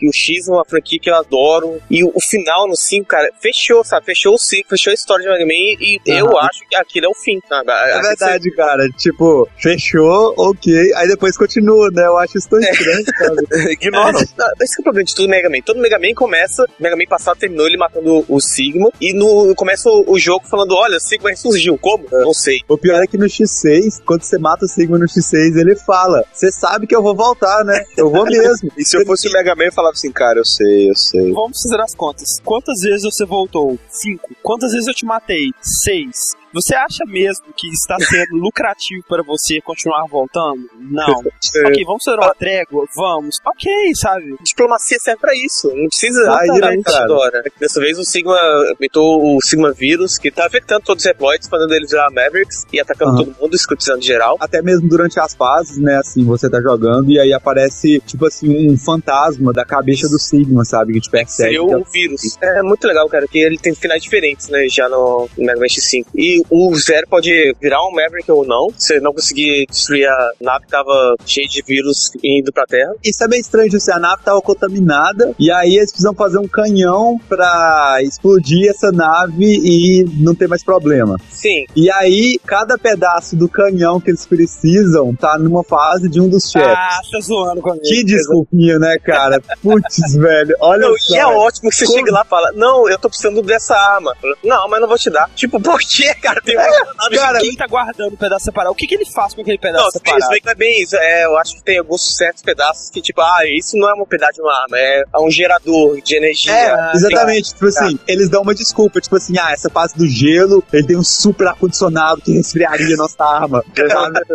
e o X é uma franquia que eu adoro. E o, o final no 5, cara, fechou, sabe? Fechou o ciclo, fechou a história de Mega Man e eu Aham. acho que aquilo é o fim, sabe? É verdade, cara. Tipo, fechou, ok. Aí depois continua, né? Eu acho isso tão estranho, cara. Ignora. Não, esse que é o problema de tudo Mega Man. Todo Mega Man começa, Mega Man passado terminou ele matando o Sigma, e no começa o, o jogo falando: olha, o Sigma ressurgiu. Como? Não sei. O pior é que no X6, quando você mata o Sigma no X6, ele fala: Você sabe que eu vou voltar, né? Eu vou mesmo. E se eu fosse o Mega Man, eu falava assim, cara, eu sei, eu sei. Vamos fazer as contas. Quantas vezes você voltou? Cinco. Quantas vezes eu te matei? Seis. Você acha mesmo que está sendo lucrativo para você continuar voltando? Não. ok, vamos fazer uma trégua? Vamos. Ok, sabe? Diplomacia serve pra isso. Não precisa Ah, cara. toda hora. Dessa vez o Sigma metou o Sigma vírus, que tá afetando todos os reploids, fazendo eles virar Mavericks e atacando Aham. todo mundo, escutizando geral. Até mesmo durante as fases, né? Assim, você tá jogando e aí aparece, tipo assim, um fantasma da cabeça do Sigma, sabe? Que te persegue. Seria o vírus. É muito legal, cara, que ele tem finais diferentes, né, já no no Mega Man X5. E o Zero pode virar um Maverick ou não, se ele não conseguir destruir a nave que tava cheia de vírus indo pra Terra. Isso é meio estranho, assim, a nave tava contaminada e aí eles precisam fazer um canhão pra explodir essa nave e não ter mais problema. Sim, E aí, cada pedaço do canhão que eles precisam tá numa fase de um dos chefes. Ah, tá zoando comigo. que desculpinha, né, cara? Putz, velho, olha Não, só. e é ótimo que você Como? chega lá e fala, não, eu tô precisando dessa arma. Não, mas não vou te dar. Tipo, por quê, cara? Tem uma nave cara, Quem tá guardando o pedaço separado? O que, que ele faz com aquele pedaço Não, isso separado? aí não é bem isso. É, eu acho que tem alguns certos pedaços que, tipo, ah, isso não é um pedaço de uma arma, é, é um gerador de energia. É, exatamente. Tipo assim, eles dão uma desculpa. Tipo assim, ah, essa fase do gelo, ele tem um super ar-condicionado que resfriaria nossa arma.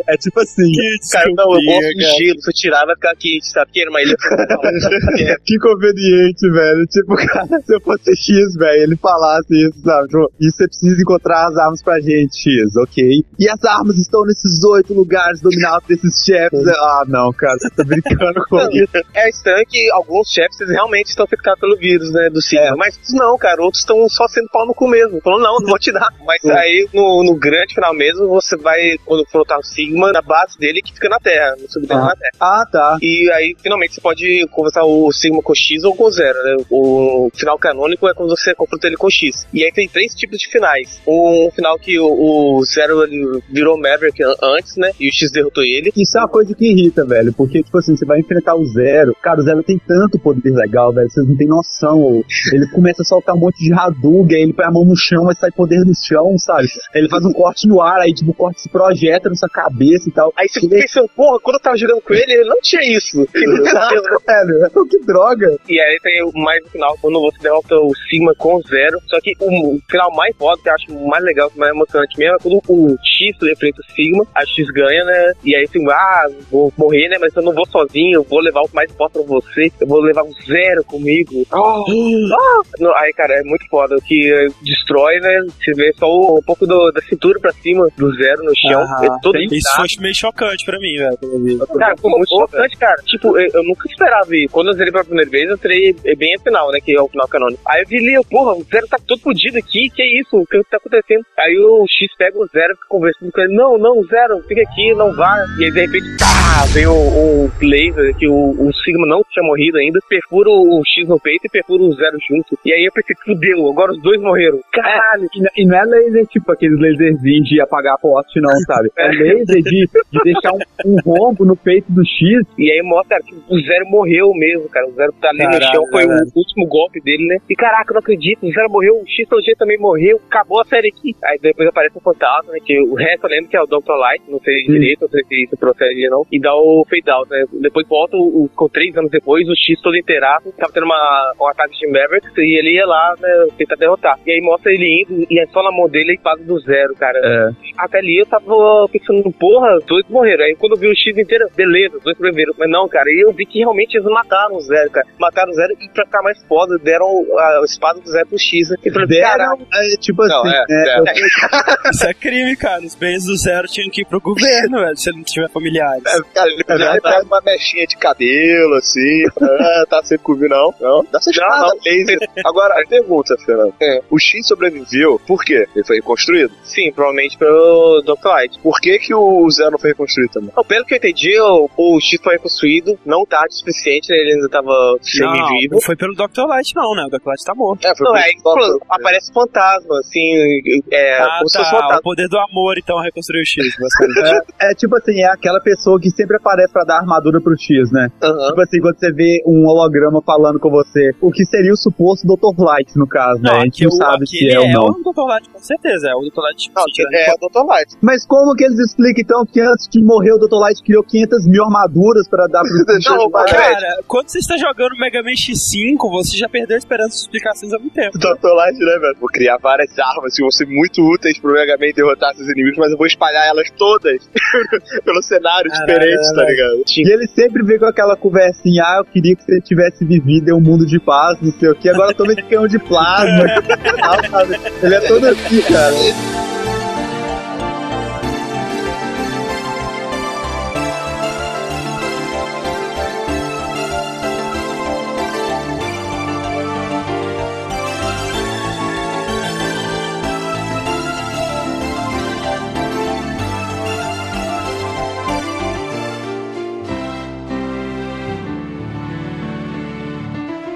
É tipo assim. Cara, não, eu gosto cara. de gelo. Se eu tirar, vai ficar quente, sabe? Porque era uma ilha. que conveniente, velho. Tipo, cara, se eu fosse X, velho, ele falasse isso, sabe? Tipo, e você precisa encontrar as armas pra gente, X, ok? E as armas estão nesses oito lugares dominados desses chefes. Ah, não, cara, você tá brincando comigo. é estranho que alguns chefes realmente estão afetados pelo vírus, né? Do Sigma. É. Mas não, cara. Outros estão só sendo pau no cu mesmo. Falou, não, não vou te dar. Mas aí, no, no grande final mesmo, você vai, quando for lutar o Sigma, na base dele que fica na Terra, no subterrâneo Ah. na Terra. Ah, tá. E aí, finalmente, você pode conversar o Sigma com X ou com Zero, né? O final canônico é quando você confronta ele com X. E aí tem três tipos de finais. Um final que o, o Zero ele virou Maverick an- antes, né? E o X derrotou ele. Isso é uma coisa que irrita, velho. Porque, tipo assim, você vai enfrentar o Zero. Cara, o Zero tem tanto poder legal, velho. Vocês não tem noção. Ele começa a soltar um monte de Hadouken, aí ele põe a mão no chão, aí sai poder no chão, sabe? Ele faz um corte no ar, aí, tipo, o corte se projeta na sua cabeça e tal. Aí você fica pensando, porra, quando eu tava jogando com ele, ele não tinha isso. Exato, velho. Que droga. E aí tem mais no final, quando você derrota o Sigma com o Zero. Só que o, final mais foda, que eu acho mais legal, mais emocionante mesmo, é quando o X enfrenta o Sigma, a X ganha, né? E aí assim, ah, vou morrer, né? Mas eu não vou sozinho, eu vou levar o que mais importa pra você, eu vou levar um Zero comigo. Ah, ah. Não, Aí, cara, é muito foda, que eh, destrói, né? Você vê só um, pouco do- da cintura pra cima do Zero no chão, Aham. é todo Isso foi meio chocante pra mim, velho. Cara, foi muito chocante, cara. Tipo, eu, eu nunca esperava ir. Quando eu zerei pela primeira vez, eu zerei bem a final, né? Que é o final canônico. Aí eu vi ali, porra, o Zero tá todo fodido aqui. Que é isso? O que tá acontecendo? Aí o X pega o Zero e fica conversando com ele. Não, não, Zero, fica aqui, não vá. E aí, de repente, tá, vem o, o laser, que o, o Sigma não tinha morrido ainda, perfura o X no peito e perfura o Zero junto. E aí eu pensei, fudeu, agora os dois morreram. Caralho. E, n- e não é laser tipo aqueles laserzinhos de apagar poste, não, sabe? É laser de, de deixar um, um rombo no peito do X. E aí mostra que o Zero morreu mesmo, cara. O Zero tá ali no Caralho, chão, foi caralho. o último golpe dele, né? E caraca, eu não acredito, o Zero morreu, o XLG também morreu, acabou a série aqui. Aí depois aparece o fantasma, né? Que o resto eu lembro que é o Dr. Light, não sei direito, não sei se isso procede ou não. E dá o fade out, né? Depois volta, o, com três anos depois, o X todo inteiraço, tava tendo uma, um ataque de Mavericks e ele ia lá, né? Tentar derrotar. E aí mostra ele indo, e é só na mão dele e faz do zero, cara. É. Até ali eu tava pensando, porra, dois morreram. Aí quando eu vi o X inteiro, beleza, os dois sobreviveram. Mas não, cara, e eu vi que realmente eles mataram o Zero, cara. Mataram o Zero e pra ficar mais foda, deram a espada do Zero pro X. né? E falei, Deram, é, tipo assim, Não, é, é, é. Eu- É, Isso é crime, cara. Os bens do Zero tinham que ir pro governo, velho, se ele não tiver familiares. É, cara, ele podia verdade. pega uma mechinha de cabelo, assim. ah, tá sem comigo, não. Não, dá essa espada laser. Agora, a pergunta, Fernando. É. O X sobreviveu, por quê? Ele foi reconstruído. Sim, provavelmente pelo Dr. Light. Por que, que o Zero não foi reconstruído também? Não, pelo que eu entendi, o, o X foi reconstruído, não tarde o suficiente, ele ainda tava semi-vivo. não foi pelo Dr. Light, não, né? O Dr. Light tá morto. É, foi Não, é, foi- aparece fantasma, assim, é, ah, se fosse tá. fantasma. O poder do amor, então, reconstruiu o X. É, é tipo assim, é aquela pessoa que sempre aparece pra dar armadura pro X, né? Aham. Tipo assim, quando você vê um holograma falando com você, o que seria o suposto Dr. Light, no caso, né? a gente não sabe se aquele é ou é não. o Dr. Light, com certeza. É o Dr. Light. Não, é o Dr. Light. Mas como que eles explicam, então, que antes de morrer o Dr. Light criou 500 mil armaduras pra dar pro Não, mas- Cara, quando você está jogando Mega Man X5, você já perdeu a esperança de explicações há muito tempo. Dr. Light, né, velho? Vou criar várias armas que vão ser muito úteis pro Mega Man derrotar seus inimigos, mas eu vou espalhar elas todas pelo cenário diferente, tá ligado? E ele sempre vem com aquela conversinha, ah, eu queria que você tivesse vivido em um mundo de paz, não sei o que, agora toma esse canhão de plasma. tal, sabe? Ele é todo assim, cara.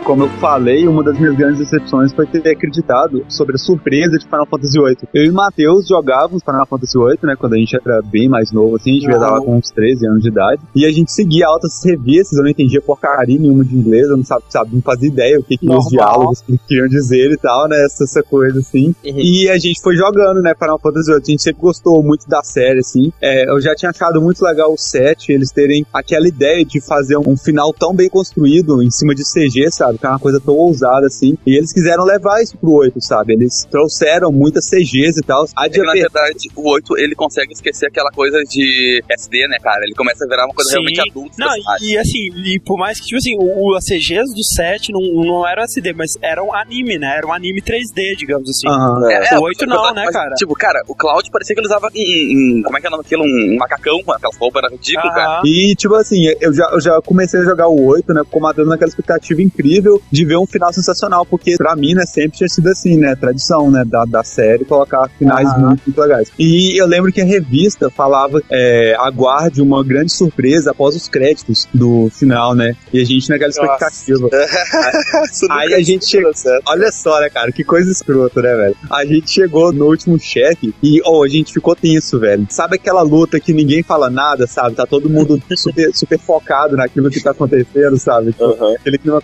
Como eu falei, uma das minhas grandes decepções foi ter acreditado sobre a surpresa de Final Fantasy VIII. Eu e o Matheus jogávamos Final Fantasy VIII, né, quando a gente era bem mais novo, assim, a gente já tava com uns 13 anos de idade, e a gente seguia altas revistas, eu não entendia porcaria nenhuma de inglês, eu não sabia, sabe, não fazia ideia o que, que os diálogos queriam dizer e tal, né, essa, essa coisa assim. E a gente foi jogando, né, Final Fantasy VIII, a gente sempre gostou muito da série, assim. É, eu já tinha achado muito legal o 7, eles terem aquela ideia de fazer um final tão bem construído em cima de CG, sabe? Que é uma coisa tão ousada, assim. E eles quiseram levar isso pro 8, sabe? Eles trouxeram muitas CGs e tal. A É de que, na verdade, o 8 ele consegue esquecer aquela coisa de SD, né, cara? Ele começa a virar uma coisa Sim. realmente adulta. Não, e, e assim, e por mais que, tipo assim, o, o- as CGs do 7 não, não eram SD, mas eram anime, né? Era um anime 3D, digamos assim. É, o 8 não, né, mas, cara? Tipo, cara, o Cloud parecia que ele usava um, um- como é que é o nome daquilo? Um, um macacão com aquelas roupas, era ridículo, cara. E, tipo assim, eu já, eu já comecei a jogar o 8, né? Com o Matheus naquela expectativa incrível de ver um final sensacional, porque pra mim, né, sempre tinha sido assim, né? Tradição, né? Da, da série colocar finais muito, muito legais. E eu lembro que a revista falava, é, aguarde uma grande surpresa após os créditos do final, né? E a gente naquela expectativa. Aí a gente chegou. Olha só, né, cara? Que coisa escrota, né, velho? A gente chegou no último chefe e, oh, a gente ficou tenso, velho. Sabe aquela luta que ninguém fala nada, sabe? Tá todo mundo super, super focado naquilo que tá acontecendo, sabe? Tipo, Aham. Aquele clima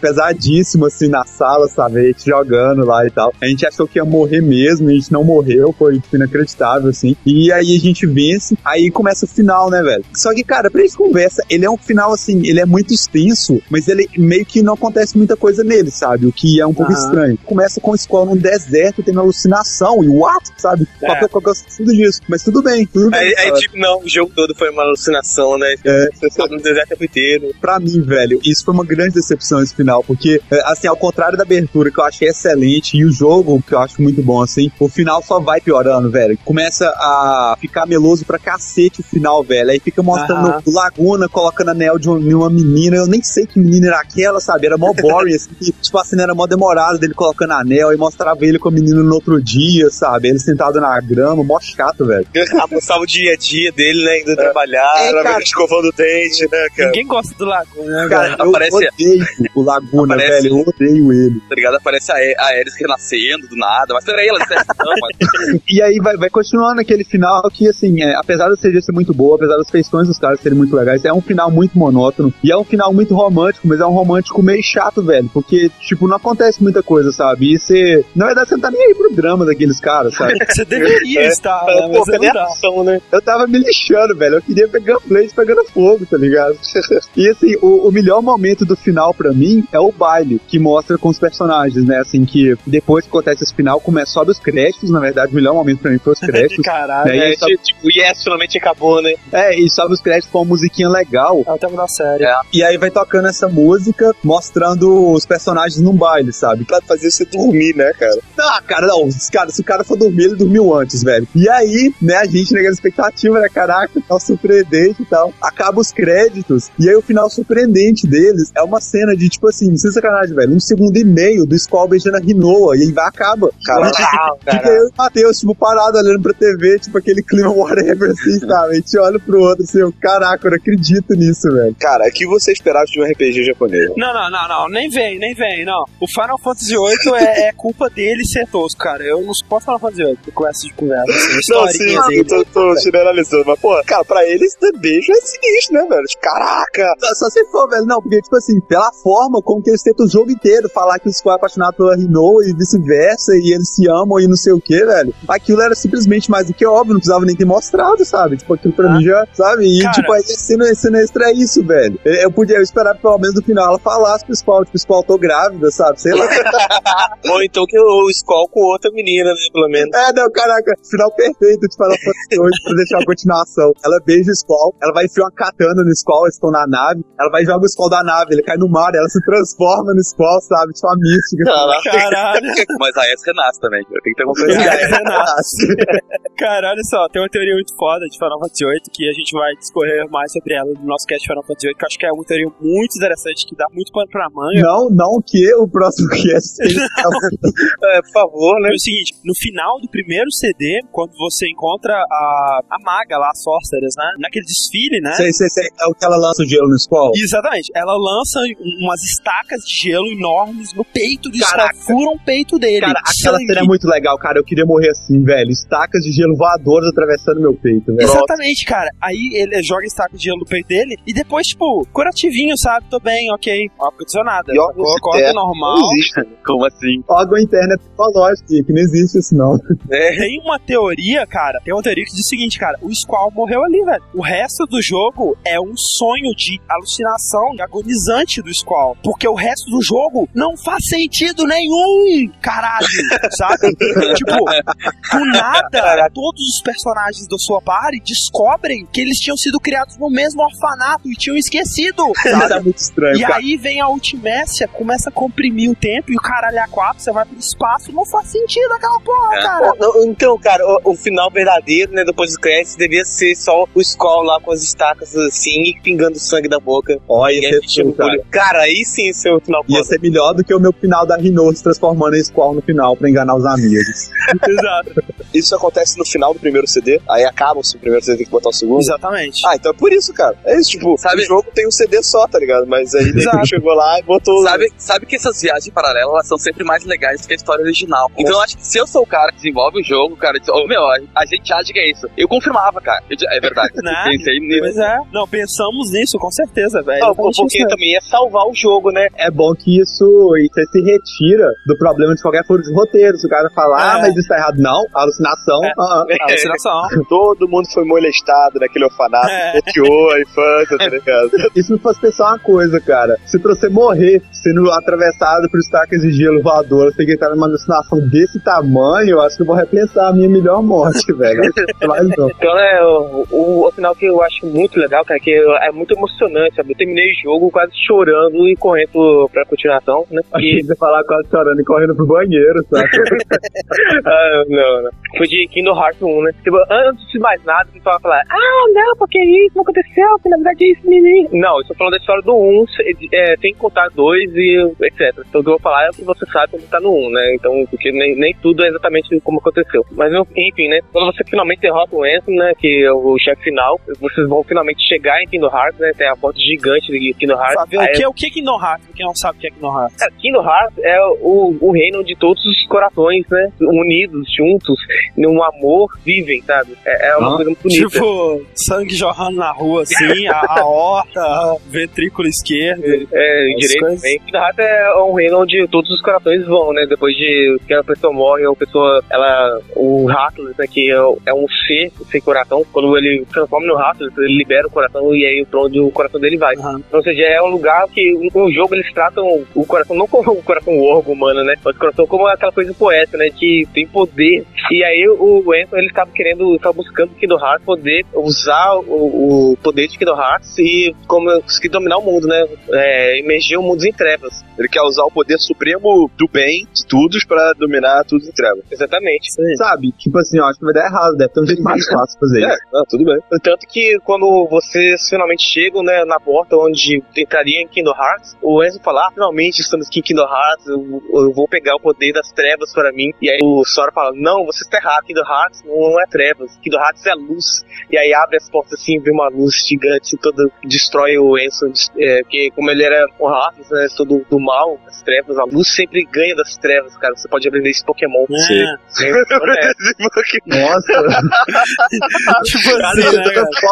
assim, na sala, sabe? A gente jogando lá e tal. A gente achou que ia morrer mesmo, a gente não morreu, foi tipo, inacreditável, assim. E aí a gente vence, aí começa o final, né, velho? Só que, cara, pra gente conversa, ele é um final, assim, ele é muito extenso, mas ele meio que não acontece muita coisa nele, sabe? O que é um pouco Aham. estranho. Começa com a escola num deserto, tendo alucinação, e what, sabe? É. Qual é- qual que é o sentido disso? Mas tudo bem, tudo bem. Aí, aí, tipo, não, o jogo todo foi uma alucinação, né? É. Você no deserto inteiro. pra mim, velho, isso foi uma grande decepção esse final, porque, é, assim, ao contrário da abertura, que eu achei excelente, e o jogo, que eu acho muito bom, assim, o final só vai piorando, velho. Começa a ficar meloso pra cacete o final, velho. Aí fica mostrando o Laguna colocando anel de uma, de uma menina, eu nem sei que menina era aquela, sabe? Era mó boring, assim, que, tipo, a cena era mó demorada dele colocando anel, e mostrava ele com a menina no outro dia, sabe? Ele sentado na grama, mó chato, velho. Mostrava o dia a dia dele, né? Indo trabalhar. É, cara. escovando o dente, né, cara? Ninguém gosta do Laguna, né, Cara, Aparece- odeio o Laguna, Aparece- velho, eu odeio ele. Tá ligado? Aparece a, Ares renascendo do nada. Mas peraí, ela disse não, mas... E aí vai, vai continuando aquele final que, assim, é, apesar do CG ser muito boa, apesar das feições dos caras serem muito legais, é um final muito monótono. E é um final muito romântico, mas é um romântico meio chato, velho. Porque, tipo, não acontece muita coisa, sabe? E você. Na verdade, você não tá nem aí pro drama daqueles caras, sabe? Você deveria É. estar, né? Pô, a dá. ação, né? Eu tava me lixando, velho. Eu queria ver Gunblade pegando fogo, tá ligado? e assim, o, o melhor momento do final pra mim é o baile que mostra com os personagens, né? Assim, que depois que acontece esse final, começa, sobe os créditos, na verdade, o melhor momento pra mim foi os créditos. Caralho. né? E É, sobe- tipo, yes, finalmente acabou, né? é, e sobe os créditos com uma musiquinha legal. É o tema da série. E aí vai tocando essa música, mostrando os personagens num baile, sabe? Pra fazer você dormir, né, cara? Ah, cara, não, cara, se o cara for dormir, ele dormiu antes, velho. E aí, né, a gente naquela expectativa, né, caraca, tá surpreendente e tal. Acaba os créditos, e aí o final surpreendente deles é uma cena de, tipo assim, sem sacanagem, velho, um segundo e meio do Skull beijando a Rinoa, e aí vai acaba. Caralho. Fica eu e o Matheus, tipo, parado olhando pra TV, tipo, aquele clima whatever, assim, sabe? A gente olha pro outro assim, eu, caraca, eu não acredito nisso, velho. Cara, o que você esperava de um RPG japonês? Não, não, não, não, nem vem, nem vem, não. O Final Fantasy VIII é, é culpa dele ser tosco, cara. Eu não suporto Final Fantasy VIII com essa de conversa. Assim, Não, sim, dele. eu tô, tô generalizando, mas, pô, cara, pra eles beijo é sinistro, né, velho? Caraca! Só, só se for, velho. Não, porque, tipo assim, pela forma como que eles tentam o jogo inteiro falar que o Skull é apaixonado pela Rinoa e vice-versa, e eles se amam e não sei o que, velho. Aquilo era simplesmente mais do que óbvio, não precisava nem ter mostrado, sabe? Tipo, aquilo pra Ah. mim já, sabe? E, Cara. tipo, aí a cena, a cena extra é isso, velho. Eu, podia esperar que pelo menos no final ela falasse pro Skull, tipo, Skull, tô grávida, sabe? Sei lá. Ou então que o Skull com outra menina, né, pelo menos. É, não, caraca, final perfeito de Fantasy VIII pra deixar a continuação. Ela beija o Skull, ela vai enfiar uma katana no Skull, eles estão na nave, ela vai jogar o Skull da nave, ele cai no mar, ela se transforma no Skull, sabe? Tipo uma mística. Caralho. Mas a S renasce também. Tem que ter alguma coisa. É, Cara, olha só, tem uma teoria muito foda de Final Fantasy VIII que a gente vai discorrer mais sobre ela no nosso cast Final Fantasy VIII, que eu acho que é uma teoria muito interessante, que dá muito pano pra manga. Não, não que o próximo cast seja É, por favor, né? É o seguinte, no final do primeiro CD, quando você encontra a, a maga lá, a Sorceress, né? Naquele desfile, né? Sei, sei, sei, é o que ela lança o gelo no Skull. Exatamente. Ela lança um- umas estacas de gelo enormes no peito do Caraca. Furam o peito dele. Cara, aquela Sangue. cena é muito legal, cara. Eu queria morrer assim, velho. Estacas de gelo voadoras atravessando meu peito, velho. Exatamente, cara. Aí ele joga estaca de gelo no peito dele e depois, tipo, curativinho, sabe? Tô bem, ok. Não aconteceu nada. E Acorda interno normal. Não existe. Como assim? Órgão interno é psicológico, que não existe isso, não. Tem uma teoria, cara. Tem uma teoria que diz o seguinte, cara. O Squall morreu ali, velho. O resto do jogo é um sonho de alucinação agonizante do Squall. Porque o resto do jogo não faz sentido nenhum, caralho. Sabe? tipo, do nada, todos os personagens da sua party descobrem que eles tinham sido criados no mesmo orfanato e tinham esquecido. Isso Sabe? é muito estranho, E cara. aí vem a Ultimécia, começa a comprimir o tempo e o caralho a quatro, você vai pro espaço, não faz sentido aquela porra, É. cara. Então, cara, o, o final verdadeiro, né, depois dos créditos, devia ser só o Skull lá com as estacas assim e pingando sangue da boca. Ó, E aí tudo, cara. Cara, aí sim é o final Ia foda. ser melhor do que o meu final da Rino se transformando em Squall no final pra enganar os amigos. Exato. Isso acontece no final do primeiro CD, aí acaba o primeiro CD, tem que botar o segundo. Exatamente. Ah, então é por isso, cara. É isso, tipo, Sabe- o jogo tem um CD só, tá ligado? Mas aí Exato. ele chegou lá e botou. Sabe, sabe que essas viagens paralelas elas são sempre mais legais que a história original. Então eu acho que se eu sou o cara que desenvolve o jogo, cara, diz, ô meu, a, gente acha que é isso. Eu confirmava, cara. Eu é verdade. Né? Eu pensei nisso. Pois é. Não, pensamos nisso, com certeza, velho. Não, Exatamente porque isso, também é salvar o jogo, né? É bom que isso você se retira do problema de qualquer furo de roteiro. Se o cara falar, ah, É. mas isso tá errado. Não, alucinação. É. ah, ah. Alucinação. Todo mundo foi molestado naquele orfanato, É. a infância, tá ligado? E se me fosse pensar uma coisa, cara, se pra você morrer sendo atravessado por estacas de gelo voador, você tem que entrar numa alucinação desse tamanho, eu acho que eu vou repensar a minha melhor morte, velho. Mas não. Então, é, o, o, o final que eu acho muito legal, cara, que é muito emocionante, sabe? Eu terminei o jogo quase chorando e correndo pra continuação, né? Achei E, que você falar quase chorando e correndo pro banheiro, sabe? ah, não, não. Foi de Kingdom Hearts 1, né? Tipo, antes de mais nada, o pessoal vai falar, ah, não, porque isso não aconteceu, que na verdade é isso, menino. Não, eu estou falando da história do 1, se- é, tem que contar dois e etc. Então o que eu vou falar é o que você sabe quando tá no 1, né? Então, porque nem, nem tudo é exatamente como aconteceu. Mas, enfim, né? Quando você finalmente derrota o Ansem, né? Que é o chefe final, vocês vão finalmente chegar em Kingdom Hearts, né? Tem a porta gigante de Kingdom Hearts. Sabe, o que é o que é Kingdom Hearts? Quem não sabe o que é Kingdom Hearts? Cara, Kingdom Hearts é o, o reino onde todos os corações, né? Unidos, juntos, num amor, vivem, sabe? É, é uma Ah, coisa muito bonita. Tipo, sangue jorrando na rua, assim, a, a horta, a ventrículo esquerdo. É, As direito coisas- também. Kingdom Hearts é um reino onde todos os corações vão, né? Depois de que a pessoa morre, a pessoa, ela, o Rattlers, né? Que é, é um ser sem coração. Quando ele transforma no Rattlers, ele libera o coração e aí pra onde o coração dele vai. Aham. Ou seja, é um lugar que o jogo eles trazem tratam o coração não como o coração o órgão humano, né? Mas o coração como aquela coisa poética, né? Que tem poder. E aí o Anthony, ele estava querendo, estava buscando o Kingdom Hearts poder usar o, o poder de Kingdom Hearts e como conseguir dominar o mundo, né? É, emergir o mundo em trevas. Ele quer usar o poder supremo do bem de todos pra dominar tudo em trevas. Exatamente. Sabe? Tipo assim, eu acho que vai dar errado, deve ter um jeito mais fácil fazer É, isso. não, tudo bem. Tanto que quando vocês finalmente chegam né, na porta onde entraria em Kingdom Hearts, o Enzo fala, ah, finalmente estamos aqui em Kingdom Hearts, eu, eu vou pegar o poder das trevas para mim. E aí o Sora fala, não, você está errado, Kingdom Hearts não é trevas, Kingdom Hearts é luz. E aí abre as portas assim, vê uma luz gigante, toda destrói o Enzo, é, porque como ele era o Hearts, né, todo do mal, as trevas, a luz sempre ganha das trevas, cara. Você pode aprender isso em Pokémon. É. É. Nossa, tipo assim, né, cara?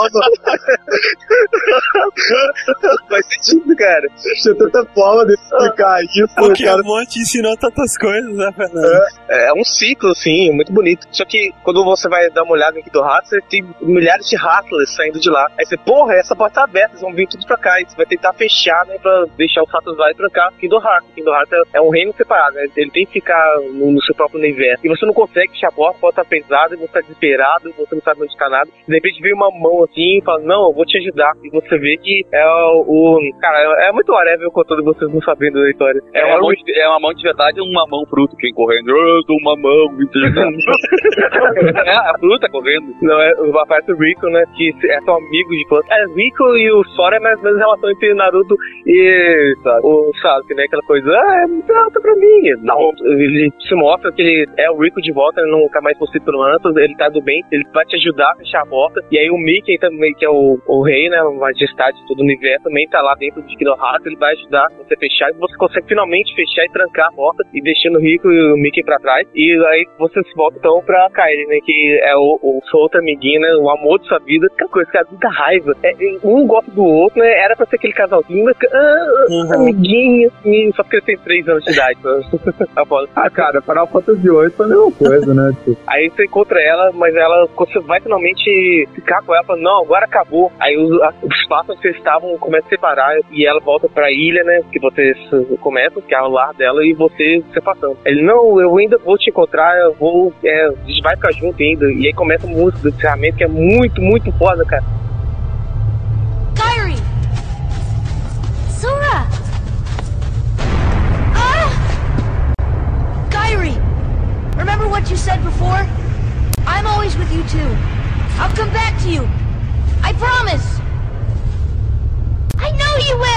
Faz sentido, cara. tinha tanta forma de explicar isso, cara. Pokémon te ensinou tantas coisas, né, Fernando? É um ciclo, assim, muito bonito. Só que quando você vai dar uma olhada em Kingdom Hearts, você tem milhares de Rattlers saindo de lá. Aí você, porra, essa porta tá aberta, eles vão vir tudo pra cá. E você vai tentar fechar, né, pra deixar os Rattlers lá e trancar Kingdom Hearts. Kingdom Hearts é, é um reino separado, né? Ele tem que ficar no, no seu próprio universo. E você não consegue fechar a porta, a porta tá pesada, você tá desesperado, você não sabe onde tá nada. De repente vem uma mão assim e fala, não, eu vou te ajudar. E você vê que é o. o- cara, é, é muito whatever contando vocês não sabendo da história. É uma, mão de, é uma mão de verdade ou uma mão fruto que vem correndo? Eu dou uma mão, é, a fruta correndo. Não, é, o Rico, né? Que é são amigos de planta. É, Rico e o Sora é mais ou menos a relação entre Naruto e o Sasuke, né? Aquela coisa, ah, é alta pra mim. Não, ele se mostra que ele é o Rico de volta, ele não tá mais possuído pelo Antos, ele tá do bem, ele vai te ajudar a fechar a porta. E aí o Mickey também, que é o, o rei, né? A majestade de todo o universo, também tá lá dentro de Kingdom Hearts, ele vai ajudar você fechar e você consegue finalmente fechar e trancar a porta e deixando o Rico e o Mickey pra trás. E aí você se volta então pra Kairi, né? Que é o, o seu outro amiguinho, né? O amor de sua vida. Aquela coisa que dá muita raiva. É, um gosta do outro, né? Era pra ser aquele casalzinho, mas. Ah, Uhum. amiguinho, assim, só porque ele tem 3 anos de idade. tá foda. Ah, cara, Final Fantasy VIII foi a mesma coisa, né? Tipo, Aí você encontra ela, mas ela, você vai finalmente ficar com ela, fala, não, agora acabou. Aí os, os onde vocês estavam começam a separar e ela volta pra ilha, né? Que vocês uh, começam, que é o lar dela, e você se passando. Ele, não, eu ainda vou te encontrar, eu vou. É, a gente vai ficar junto ainda. E aí começa a música do encerramento, que é muito, muito foda, cara. Kyrie! Sora! Ah! Kyrie! Remember what you said before? I'm always with you too. I'll come back to you. I promise! I know you will!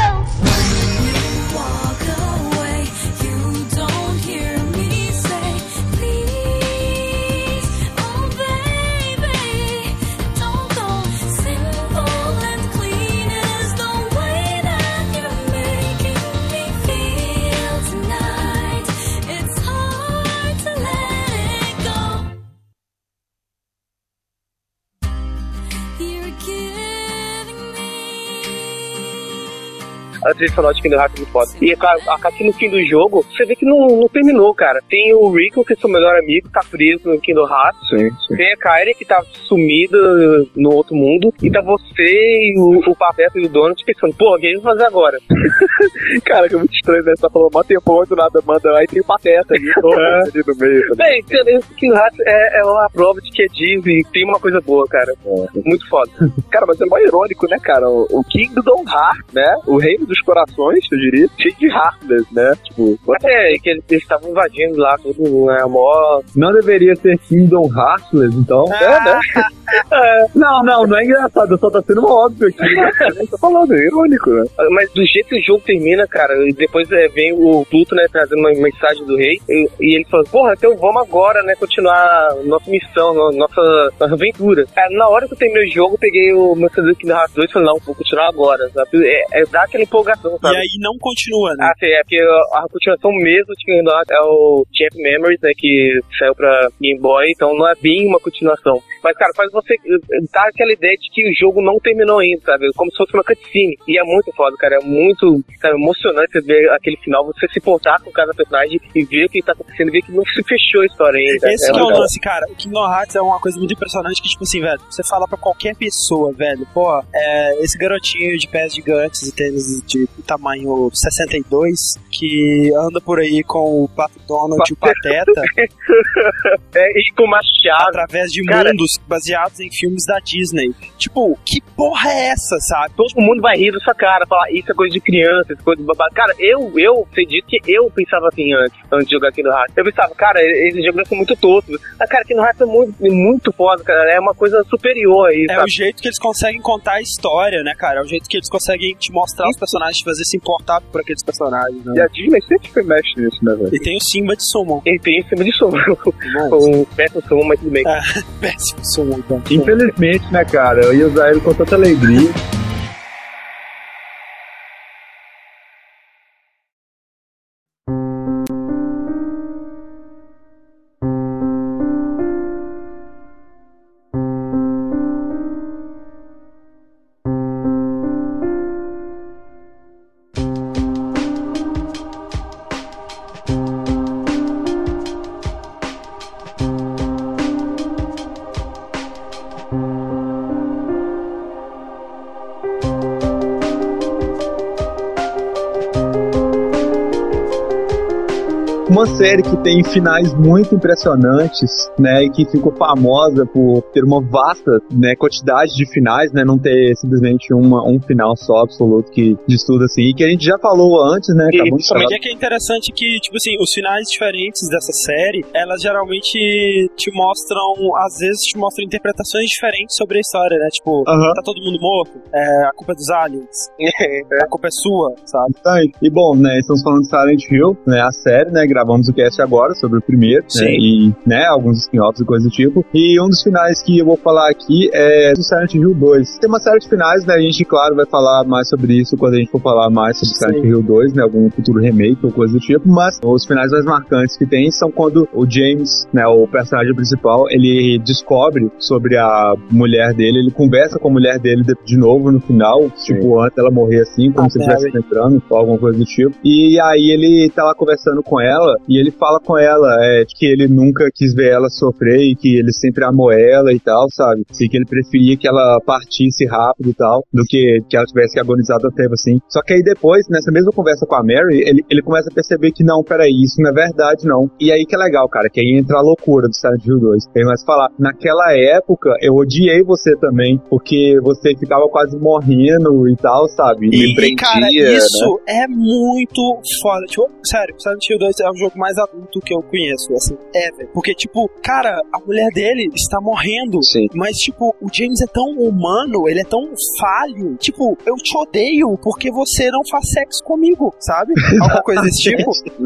A trilha sonora de Kingdom Hearts é muito foda. E a, a Katy no fim do jogo, você vê que não, não terminou, cara. Tem o Rico, que é seu melhor amigo, tá preso no Kingdom Hearts. sim, sim. Tem a Kairi, que tá sumida no outro mundo. E tá você e o, o Pateta e o Donald pensando, pô, o que a gente vai fazer agora? Cara, que é muito estranho, né? Você tá falando mó tempão do nada manda, aí tem o pateta ali, ali no meio. tá Bem, Kingdom Hearts é, é uma prova de que é Disney e tem uma coisa boa, cara. Muito foda. Cara, mas é mó irônico, né, cara? O o Kingdom Heart, né? O reino dos corações, eu diria, cheio de Heartless, né? Tipo, É, que eles estavam invadindo lá tudo, né? Mó... Não deveria ser Kingdom Heartless, então? é, né? Não, não, não é engraçado, só tá sendo óbvio aqui. Tô falando, é irônico, né? Mas do jeito que o jogo termina, cara, e depois é, vem o Pluto, né, trazendo uma mensagem do rei, e, e ele fala, porra, então vamos agora, né, continuar nossa missão, no- nossa, nossa aventura. Cara, na hora que eu terminei o jogo, eu peguei o meu CD do Kingdom Hearts 2 e falei, não, vou continuar agora, sabe? É, é dar empolgação, E sabe? aí não continua, né? Ah, sim, é porque a, continuação mesmo de Kingdom Hearts é o Champ Memories, né, que saiu pra Game Boy, então não é bem uma continuação. Mas, cara, faz você eh, dar aquela ideia de que o jogo não terminou ainda, sabe? Como se fosse uma cutscene. E é muito foda, cara. É muito sabe, emocionante você ver aquele final, você se importar com cada personagem e ver o que tá acontecendo, ver que não se fechou a história ainda. Esse que é o lance, cara. O Kingdom Hearts é uma coisa muito impressionante que, tipo assim, velho, você fala pra qualquer pessoa, velho, pô, é, esse garotinho de pés gigantes e tênis de tamanho 62 que anda por aí com o Pato Donald e o Pateta é, e com machado. através de Cara- mundos baseados em filmes da Disney. Tipo, que porra é essa, sabe? Todo mundo vai rir da sua cara, falar isso é coisa de criança, isso é coisa de babado. Cara, eu, eu acredito que eu pensava assim antes, antes de jogar aqui no rato. Eu pensava, cara, esse jogo ser muito tosco. Mas, cara, aqui no rato é muito, muito foda, cara. É uma coisa superior aí, É sabe? o jeito que eles conseguem contar a história, né, cara? É o jeito que eles conseguem te mostrar os personagens, te fazer se importar por aqueles personagens, E né? a Disney sempre foi mestre nisso, né, velho? E tem o Simba de Summon. Ele tem em cima de. Bom, um péssimo som, mas tudo bem. péssimo Summon, então. Infelizmente, né, cara? Eu ia usar ele com tanta alegria. Uma série que tem finais muito impressionantes, né, e que ficou famosa por ter uma vasta, né, quantidade de finais, né, não ter simplesmente uma, um final só absoluto que diz tudo assim, e que a gente já falou antes, né, E de falar Mas é que é interessante que, tipo assim, os finais diferentes dessa série, elas geralmente te mostram, às vezes te mostram interpretações diferentes sobre a história, né? Tipo, tá todo mundo morto, é, a culpa é dos aliens, a culpa é sua, sabe? Tá. E bom, né, estamos falando de Silent Hill, né, a série, né, gravamos o cast agora sobre o primeiro, né, Sim. e, né, alguns spin-offs e coisa do tipo. E um dos finais que eu vou falar aqui é do Silent Hill 2. Tem uma série de finais, né, a gente, claro, vai falar mais sobre isso quando a gente for falar mais sobre Silent Hill 2, né, algum futuro remake ou coisa do tipo, mas os finais mais marcantes que tem são quando o James, né, o personagem principal, ele descobre sobre a mulher dele, ele conversa com a mulher dele de, novo no final, tipo, antes dela morrer assim, como A se estivesse entrando ou alguma coisa do tipo. E aí ele tá lá conversando com ela e ele fala com ela é, que ele nunca quis ver ela sofrer e que ele sempre amou ela e tal, sabe? E que ele preferia que ela partisse rápido e tal, do que que ela tivesse que agonizar tanto tempo assim. Só que aí depois, nessa mesma conversa com a Mary, ele, ele começa a perceber que não, peraí, isso não é verdade não. E aí que é legal, cara, que aí entra a loucura do Silent Hill 2. Ele começa a falar, naquela época eu odiei você também, porque você ficava quase morrendo e tal, sabe? E, prendia, cara, isso é muito foda. Tipo, sério, Silent Hill 2 é o jogo mais adulto que eu conheço, assim, ever. Porque, tipo, cara, a mulher dele está morrendo. Sim. Mas, tipo, o James é tão humano, ele é tão falho. Tipo, eu te odeio porque você não faz sexo comigo, sabe? Alguma coisa desse tipo. tipo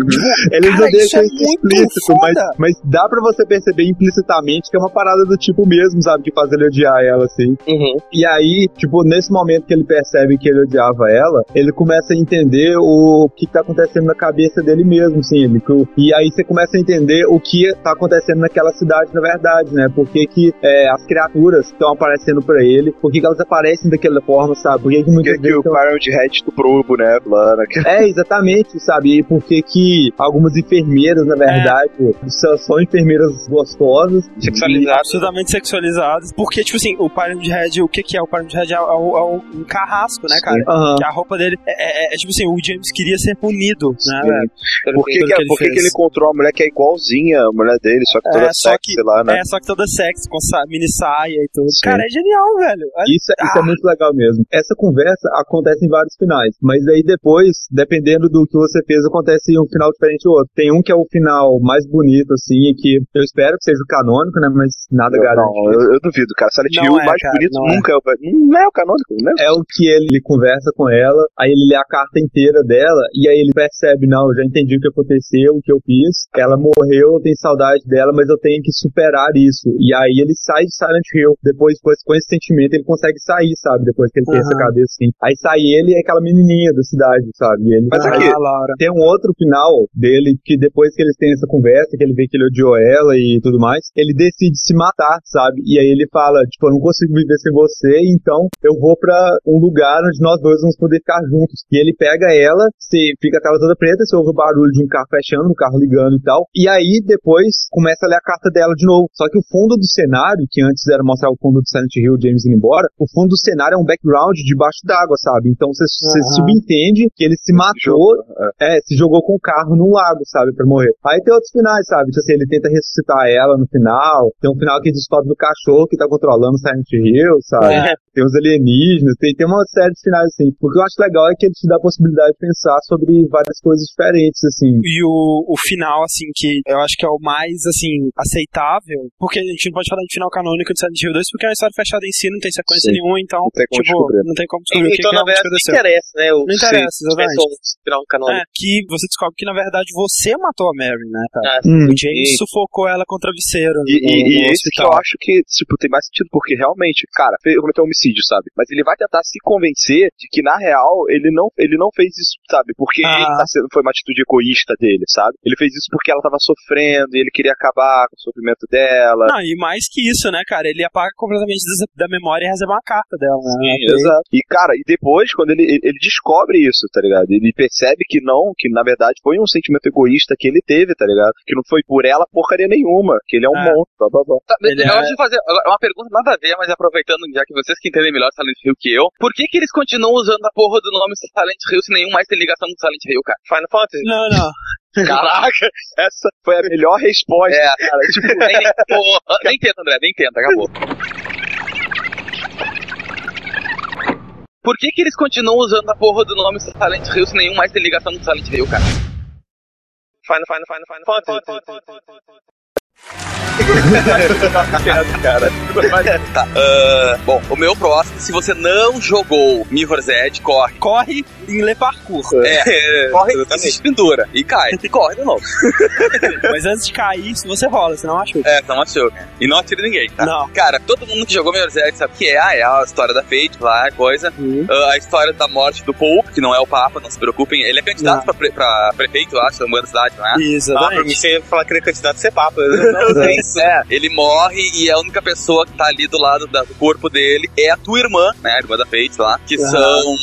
Eles cara, não isso é explícito, mas, mas dá pra você perceber implicitamente que é uma parada do tipo mesmo, sabe? Que faz ele odiar ela, assim. Uhum. E aí, tipo, nesse momento que ele percebe que ele odiava ela, ele começa a entender o que tá acontecendo na cabeça dele mesmo, assim. Ele, que o- e aí você começa a entender o que tá acontecendo naquela cidade, na verdade, né? Por que que é, as criaturas estão aparecendo pra ele, por que que elas aparecem daquela forma, sabe? Por que que Porque muitas que vezes... o tão- Pyramid Head estuprou o boneco lá né? naquele... É, exatamente, sabe? E por que que algumas enfermeiras, na verdade, são, são enfermeiras gostosas. Sexualizados. Absurdamente sexualizados. Porque, tipo assim, o Pyramid Head, o que que é? O Pyramid Head é, é o- é o- um carrasco, né, cara? Aham. Que a roupa dele é, é- é, tipo assim, o James queria ser punido, né? Por que, que, que por que que ele encontrou uma mulher que é igualzinha a mulher dele, só que É, toda só sexy que- lá, né? É, só que toda sexy, com mini saia e tudo. Sim. Cara, é genial, velho. Olha- Isso, é- isso Ah. é muito legal mesmo. Essa conversa acontece em vários finais, mas aí depois, dependendo do que você fez, acontece um final diferente do outro. Tem um que é o final mais bonito, assim, e que eu espero que seja o canônico, né? Mas nada Eu- garante. não, eu, eu duvido, cara. Silent Não Hill, o é, mais cara, bonito não é. nunca é o... Não é o canônico, né? É o que ele conversa com ela, aí ele lê a carta inteira dela, e aí ele percebe, não, eu já entendi o que aconteceu, o que eu fiz, ela morreu, eu tenho saudade dela, mas eu tenho que superar isso. E aí ele sai de Silent Hill, depois, depois com esse sentimento, ele consegue sair, sabe, depois que ele tem essa cabeça assim. Aí sai ele e é aquela menininha da cidade, sabe, e ele Mas aqui, Ah, Laura. Tem um outro final dele que depois que eles têm essa conversa, que ele vê que ele odiou ela e tudo mais, ele decide se matar, sabe? E aí ele fala, tipo, eu não consigo viver sem você, então eu vou pra um lugar onde nós dois vamos poder ficar juntos. E ele pega ela, se fica a tela toda preta, você ouve o barulho de um carro no carro, ligando e tal. E aí depois começa a ler a carta dela de novo. Só que o fundo do cenário, que antes era mostrar o fundo do Silent Hill, James indo embora, o fundo do cenário é um background debaixo d'água, sabe? Então você Aham. subentende que ele se matou, é, se jogou com o carro no lago, sabe, pra morrer. Aí tem outros finais, sabe? Tipo assim, ele tenta ressuscitar ela no final. Tem um final que descobre o cachorro que tá controlando o Silent Hill, sabe? É. Tem os alienígenas, tem, tem uma série de finais assim. O que eu acho legal é que ele te dá a possibilidade de pensar sobre várias coisas diferentes, assim. E o, o final, assim, que eu acho que é o mais, assim, aceitável, porque a gente não pode falar de final canônico de Silent Hill 2, porque é uma história fechada em si, não tem sequência Sim. nenhuma, então, Não tem como tipo, descobrir. não tem como descobrir o que, Então, que na realmente verdade, não aconteceu. interessa, né? O, Não interessa, exatamente. final canônico. É, que você descobre que, na verdade, você matou a Mary, né, cara? Ah, Hum. O James sufocou ela com o travesseiro E, no, e, no e esse que eu acho que, tipo, tem mais sentido, porque realmente, cara, cometeu um homicídio, sabe? Mas ele vai tentar se convencer de que, na real, ele não, ele não fez isso, sabe? Porque Ah. ele tá sendo, foi uma atitude egoísta dele, sabe? Ele fez isso porque ela tava sofrendo e ele queria acabar com o sofrimento dela. Não, e mais que isso, né, cara? Ele apaga completamente da, memória e recebe uma carta dela, né? Sim, exato. E, cara, e depois, quando ele, ele, descobre isso, tá ligado? Ele percebe que não, que na verdade foi um sentimento egoísta que ele teve, tá ligado? Que não foi por ela porcaria nenhuma, que ele é um É. monstro, blá blá blá. Tá, Ele eu é- acho fazer agora, uma pergunta nada a ver, mas aproveitando, já que vocês que entendem melhor Silent Hill que eu, por que que eles continuam usando a porra do nome Silent Hill se nenhum mais tem ligação com Silent Hill, cara? Final Fantasy. Não, não. Caraca, essa foi a melhor resposta. É, cara, tipo, nem, nem, porra, nem tenta, André, nem tenta, acabou. Por que que eles continuam usando a porra do nome Silent Hill se nenhum mais tem ligação com Silent Hill, cara? Final, Final, Final, Final Fantasy. Tá, ah, bom, o meu próximo, se você não jogou Mirror's Edge, corre. Corre em Le Parkour. É, corre e se pendura. E cai. E corre de novo. Mas antes de cair, se você rola, senão acho. É, não achou. E não atira ninguém, tá? Não. Cara, todo mundo que jogou Mirror's Edge sabe o que é. Ah, é a história da Fate lá, coisa. Uhum. Ah, a história da morte do Pope, que não é o Papa, não se preocupem. Ele é candidato Não. pra, pre- pra prefeito, eu acho, da grande cidade, não é? Ah, pra mim você ia falar que ele é candidato a ser papa. Não, é isso. É, ele morre e a única pessoa que tá ali do lado da- do corpo dele é a tua irmã, né? A irmã da Fate lá, que Aham. são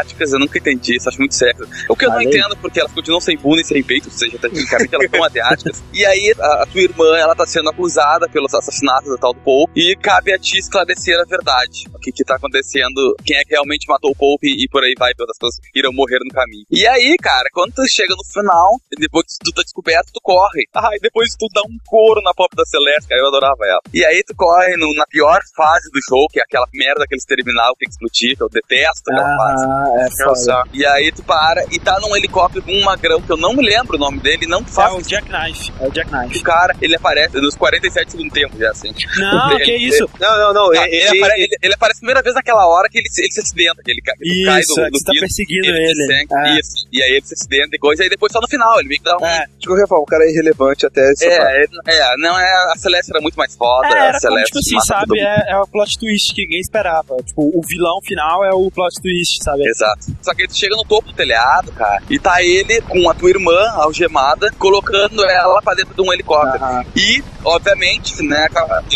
euro-asiáticas. Eu nunca entendi isso, acho muito sério. O que eu não Valeu. entendo, porque elas continuam sem bunda e sem peito, ou seja, tecnicamente elas são asiáticas. E aí a, a tua irmã, ela tá sendo acusada pelos assassinatos da tal do Pope e cabe a ti esclarecer a verdade. O que que tá acontecendo, quem é que realmente matou o Pope e por aí vai, todas as pessoas irão morrer no caminho. E aí, cara, quando tu chega no final, depois que tu tá descoberto, tu corre. Ah, e depois tu dá um couro na pop da Celeste, cara, eu adorava ela. E aí tu corre no- na pior fase do jogo, que é aquela merda, aqueles terminal que tem que explodir, que eu detesto aquela fase. Ah, é foda. E aí tu para e tá num helicóptero com um magrão, que eu não me lembro o nome dele, não É faz o Jackknife. É o Jackknife. o cara, ele aparece nos 47 segundos tempo, já assim. Não, Ele- que isso? Não, não, não. Ah, ele, ele, apare- ele- ele aparece a primeira vez naquela hora que ele, se- ele se acidenta, que ele, ele cai Isso, do, é que do você tá piso, perseguindo ele ele. sente- É. Isso. E aí ele se acidenta e coisa, e aí depois só no final, ele meio que dá um. É. De qualquer forma, o cara é irrelevante até. É, é, é, não é. A Celeste era muito mais foda. É, a era como, Celeste tipo assim, sabe? É, é o plot twist que ninguém esperava. Tipo, o vilão final é o plot twist, sabe? Exato. Só que ele chega no topo do telhado, cara, e tá ele com a tua irmã algemada, colocando ela pra dentro de um helicóptero. Aham. E, obviamente, né,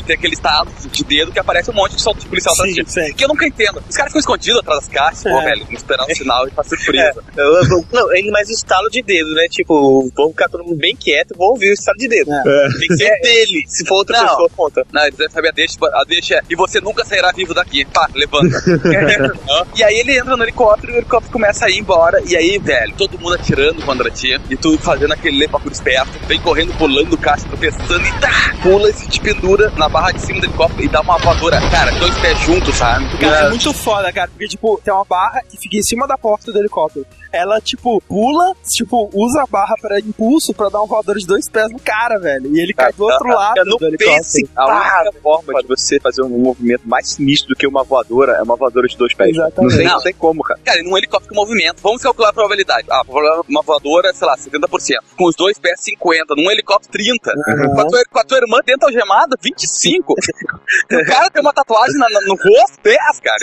tem aquele estado de dedo que aparece um monte de solto de policial atrás de. Que eu nunca entendo. Os caras ficam escondidos atrás das caixas, pô, É. velho, esperando o sinal e pra surpresa. Eu- eu- não, ele mais estalo de dedo, né? Tipo, vamos ficar todo mundo bem quieto, vou ouvir o estalo de dedo. Tem que ser dele. Se for outra Não. pessoa, conta. Não, eles devem saber a deixa, a deixa é, e você nunca sairá vivo daqui. Pá, levanta. e aí ele entra no helicóptero e o helicóptero começa a ir embora. E aí, velho, todo mundo atirando contra ti. E tu fazendo aquele lepa por esperto. Vem correndo, pulando do caixa, tropeçando e tá! Pula e se te pendura na barra de cima do helicóptero e dá uma voadora. Cara, dois pés juntos, sabe? Cara, é muito foda, cara, porque, tipo, tem uma barra que fica em cima da porta do helicóptero. Ela, tipo, pula, tipo, usa a barra pra impulso pra dar um voador de dois pés no cara, velho. E ele cai do outro lado Eu não do pense. A única forma de você fazer um movimento mais sinistro do que uma voadora é uma voadora de dois pés. Não Exatamente. tem, não Não. tem como, cara. Cara, e num helicóptero com movimento, vamos calcular a probabilidade. Ah, uma voadora, sei lá, 70%. Com os dois pés, 50%. Num helicóptero, 30%. Com, a tua, com a tua irmã dentro algemada, 25%. o cara tem uma tatuagem na- na- no rosto, 10, cara.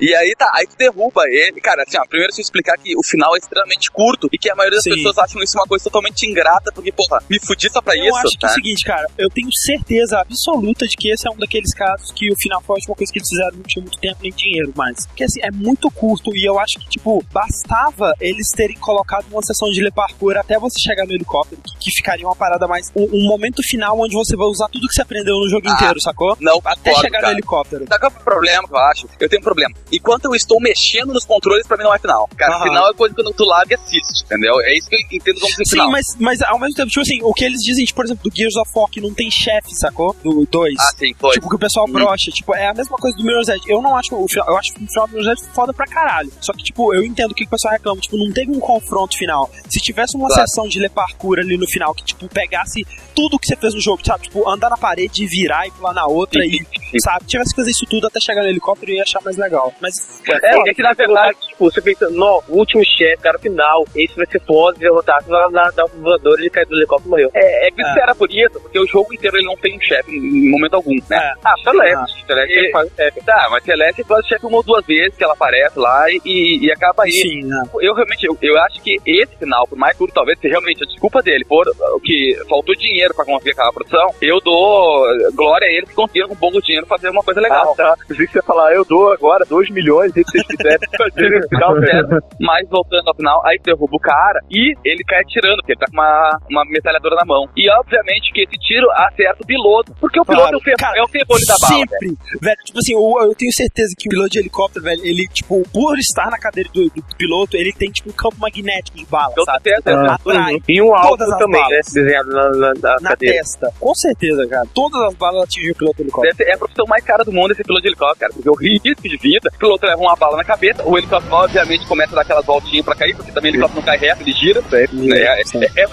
E aí tá, aí tu derruba ele. Cara, assim, ó, primeiro deixa eu explicar que que o final é extremamente curto e que a maioria das Sim. pessoas acham isso uma coisa totalmente ingrata, porque, porra, me fudi só pra eu isso, acho que é né? o seguinte, cara, eu tenho certeza absoluta de que esse é um daqueles casos que o final foi a última coisa que eles fizeram, não tinha muito tempo nem dinheiro mais. Porque assim, é muito curto e eu acho que, tipo, bastava eles terem colocado uma sessão de ler parkour até você chegar no helicóptero, que, que ficaria uma parada mais. Um, um momento final onde você vai usar tudo que você aprendeu no jogo Ah, inteiro, sacou? Não, Até chegar cara. no helicóptero. Sabe qual é o problema que eu acho? Eu tenho um problema. Enquanto eu estou mexendo nos controles, pra mim não é final. Cara, final é coisa quando tu larga e assiste, entendeu? É isso que eu entendo como Sim, final. mas, mas ao mesmo tempo, tipo assim, o que eles dizem, tipo, por exemplo, do Gears of War, que não tem chefe, sacou? Do 2. Ah, sim, foi. Tipo, que o pessoal Hum. brocha. Tipo, é a mesma coisa do Mirror's Edge. Eu não acho o final. Eu acho o final do Mirror's Edge foda pra caralho. Só que, tipo, eu entendo o que o pessoal reclama. Tipo, não teve um confronto final. Se tivesse uma Claro. sessão de ler parkour ali no final, que, tipo, pegasse tudo que você fez no jogo, sabe? Tipo, andar na parede e virar e pular na outra Sim, e, sim, sabe? Tivesse que fazer isso tudo até chegar no helicóptero, eu ia achar mais legal. Mas, É, é que na verdade, tipo, você pensa, no, o último chefe, cara, final, esse vai ser foda, derrotar, você vai lá dar um voador, ele cai do helicóptero e morreu. É, é que É. espera por isso, porque o jogo inteiro ele não tem um chefe em momento algum, né? É. Ah, Celeste, Celeste E- ele faz chefe. Tá, mas Celeste faz chefe uma ou duas vezes que ela aparece lá e, e acaba aí. sim, né? Eu realmente, eu, eu acho que esse final, por mais curto, talvez seja realmente a desculpa dele, por o que faltou dinheiro pra conseguir aquela produção, eu dou glória a ele que conseguiram com pouco dinheiro fazer uma coisa legal. Ah, tá. Pensei que você ia falar, eu dou agora 2 milhões, e vocês quiserem fazer no final, Certo? Mas voltando ao final, aí derruba o cara e ele cai atirando, porque ele tá com uma, uma metralhadora na mão. E obviamente que esse tiro acerta o piloto, porque o piloto Claro. é o fe- Cara, é o da bala. velho. Sempre, velho. Tipo assim, eu, eu tenho certeza que o piloto de helicóptero, velho, ele, tipo, por estar na cadeira do, do piloto, ele tem, tipo, um campo magnético de bala, Com sabe? certeza. Tipo, atrai E um as também, né? balas. Desenhado na, na, na na cadeira. testa. Com certeza, cara. Todas as balas atingem o piloto do helicóptero. Ser, é a profissão mais cara do mundo esse piloto de helicóptero, cara. Porque o risco de vida, o piloto leva uma bala na cabeça, o helicóptero obviamente começa a dar aquelas voltinhas pra cair, porque também o helicóptero não cai reto, ele gira. né? É, é,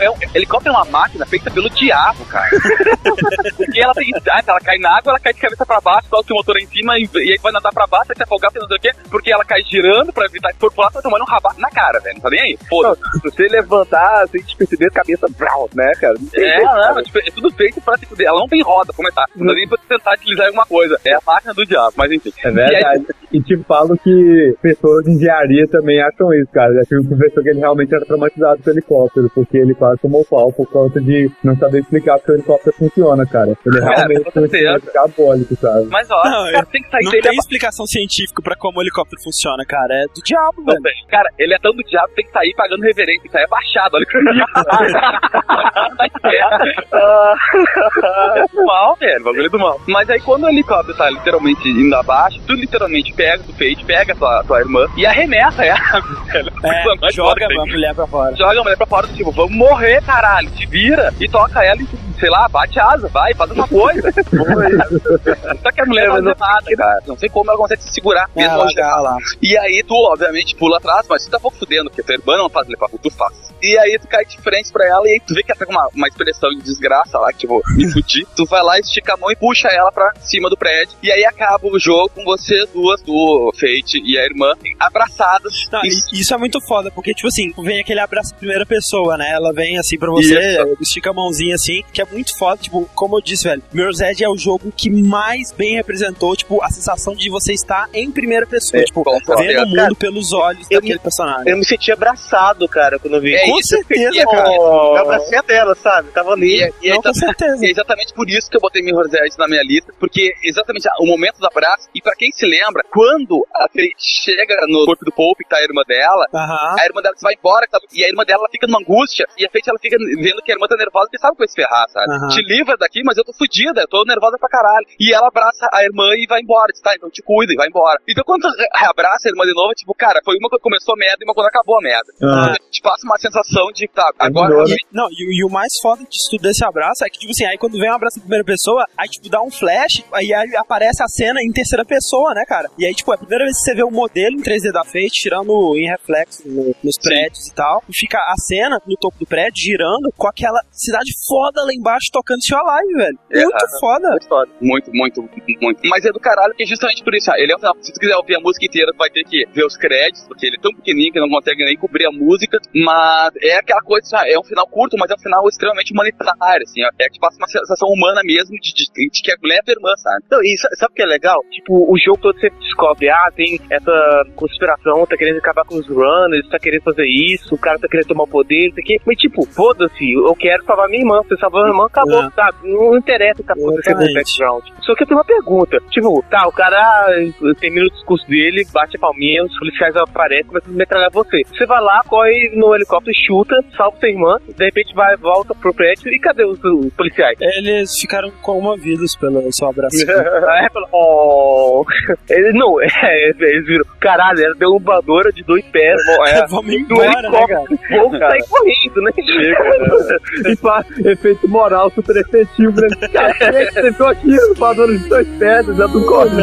é, é um- helicóptero é uma máquina feita pelo diabo, cara. porque ela tem. Ah, ela cai na água, ela cai de cabeça pra baixo, coloca o motor em cima e, e aí vai nadar pra baixo, vai se afogar, não sei o quê, porque ela cai girando pra evitar que for pular, tá tomando um rabato na cara, velho. Não tá nem aí? Foda-se. Se você levantar, sem desperceber, cabeça brown, né, cara? Não tem É, jeito, não, tipo, é tudo feito pra se fuder. Ela não tem roda, pra começar. Não dá nem pra tentar utilizar alguma coisa. É a máquina do diabo, mas enfim. É verdade. E te falo que pessoas de engenharia também acham isso, cara. Já tive um professor que ele realmente era traumatizado com helicóptero, porque ele quase tomou pau por conta de não saber explicar porque o helicóptero funciona, cara. Ele Cara, realmente instrumento diabólico, sabe? Mas ó, Não, cara, tem que sair Não dele. tem explicação científica pra como o helicóptero funciona, cara. É do diabo, Não velho. tem. Cara, ele é tão do diabo que tem que sair pagando reverência, tem que sair abaixado, olha que é do mal, velho, bagulho é do mal. Mas aí quando o helicóptero tá literalmente indo abaixo, tu literalmente pega o Fate, pega a tua, tua irmã e arremessa ela. É, joga a mulher pra fora. Joga a mulher pra fora do tipo, vamos morrer, caralho, te vira e toca ela e, sei lá, bate asa, vai, faz alguma coisa. Só que a mulher não faz nada, cara. Não sei como ela consegue se segurar, É, mesmo longe agarra lá. e aí tu, obviamente, pula atrás, mas tu tá pouco fudendo, porque tua irmã não faz levar tu faz. E aí tu cai de frente pra ela e aí tu vê que ela tá com uma, uma expressão de desgraça lá, que tipo, me fudi. Tu vai lá, estica a mão e puxa ela pra cima do prédio. E aí acaba o jogo com você duas, do Fate e a irmã, abraçadas. E- e- isso é muito foda, porque, tipo assim, vem aquele abraço em primeira pessoa, né? Ela vem assim pra você, Isso. estica a mãozinha assim, que é muito foda. Tipo, como eu disse, velho, Mirror's Edge é o jogo que mais bem representou, tipo, a sensação de você estar em primeira pessoa, É, tipo, concordo. vendo o mundo Cara, pelos olhos eu daquele personagem. Eu me senti abraçado, cara, quando eu vi. É Com isso, certeza, e é- cara. Eu abracei a dela, sabe? Tava ali. E, é- e aí Não, tá- com certeza. é exatamente por isso que eu botei Mirror's Edge na minha lista, porque exatamente o momento do abraço, e pra quem se lembra, quando a Fate chega no corpo do Pope, que tá a irmã dela, Aham. a irmã dela vai embora, tá- e a irmã dela ela fica numa angústia, e a Fate ela fica vendo que a irmã tá nervosa, porque sabe que vai se ferrar, sabe? Aham. Te livra daqui, mas eu tô fudida, eu tô nervosa pra caralho. E ela abraça a irmã e vai embora, diz, tá, então te cuida e vai embora. Então quando abraça a irmã de novo, é tipo, cara, foi uma quando começou a merda e uma quando acabou a merda. Ah. Te passa uma sensação de, tá, agora... melhor, né? E, não, e, e o mais foda disso tudo desse abraço é que, tipo assim, aí quando vem um abraço em primeira pessoa, aí, tipo, dá um flash, aí, aí aparece a cena em terceira pessoa, né, cara? E aí, tipo, é a primeira vez que você vê o modelo em 3D da Fate, tirando em reflexo no- nos prédios e tal, e fica a cena no topo do prédio, girando, com aquela cidade foda lá embaixo, tocando seu live, velho. É, Muito aham. foda. Muito foda. Muito, muito, muito. Mas é do caralho, que é justamente por isso. ah, Ele é um final. Se tu quiser ouvir a música inteira, tu vai ter que ver os créditos, porque ele é tão pequenininho que não consegue nem cobrir a música. Mas é aquela coisa, ah, é um final curto, mas é um final extremamente humanitário, assim. É que passa uma sensação humana mesmo de, de- de que a mulher é irmã, sabe? Não, e sa- sabe o que é legal? Tipo, o jogo todo você descobre, ah, tem essa conspiração, tá querendo acabar com Devil's Run, ele tá querendo fazer isso, o cara tá querendo tomar o poder, isso aqui. Mas, tipo, foda-se, eu quero salvar minha irmã. Você salvou minha irmã, acabou, É. sabe? Não interessa o que tá acontecendo no Exatamente. background. Só que eu tenho uma pergunta. Tipo, tá, o cara ah, termina o discurso dele, bate a palminha, os policiais aparecem começam a metralhar você. Você vai lá, corre no helicóptero, chuta, salva sua irmã, de repente vai, volta pro prédio e cadê os, os policiais? Eles ficaram comovidos pelo seu abraço. Aí fala, oh. Não, é, eles viram, caralho, era derrubadora de dois pés. É, Vamos embora, né, cara? vamos sair correndo, né? E faz efeito moral super efetivo, né? Cara, você viu aquilo, voadora de dois pés, já do corno.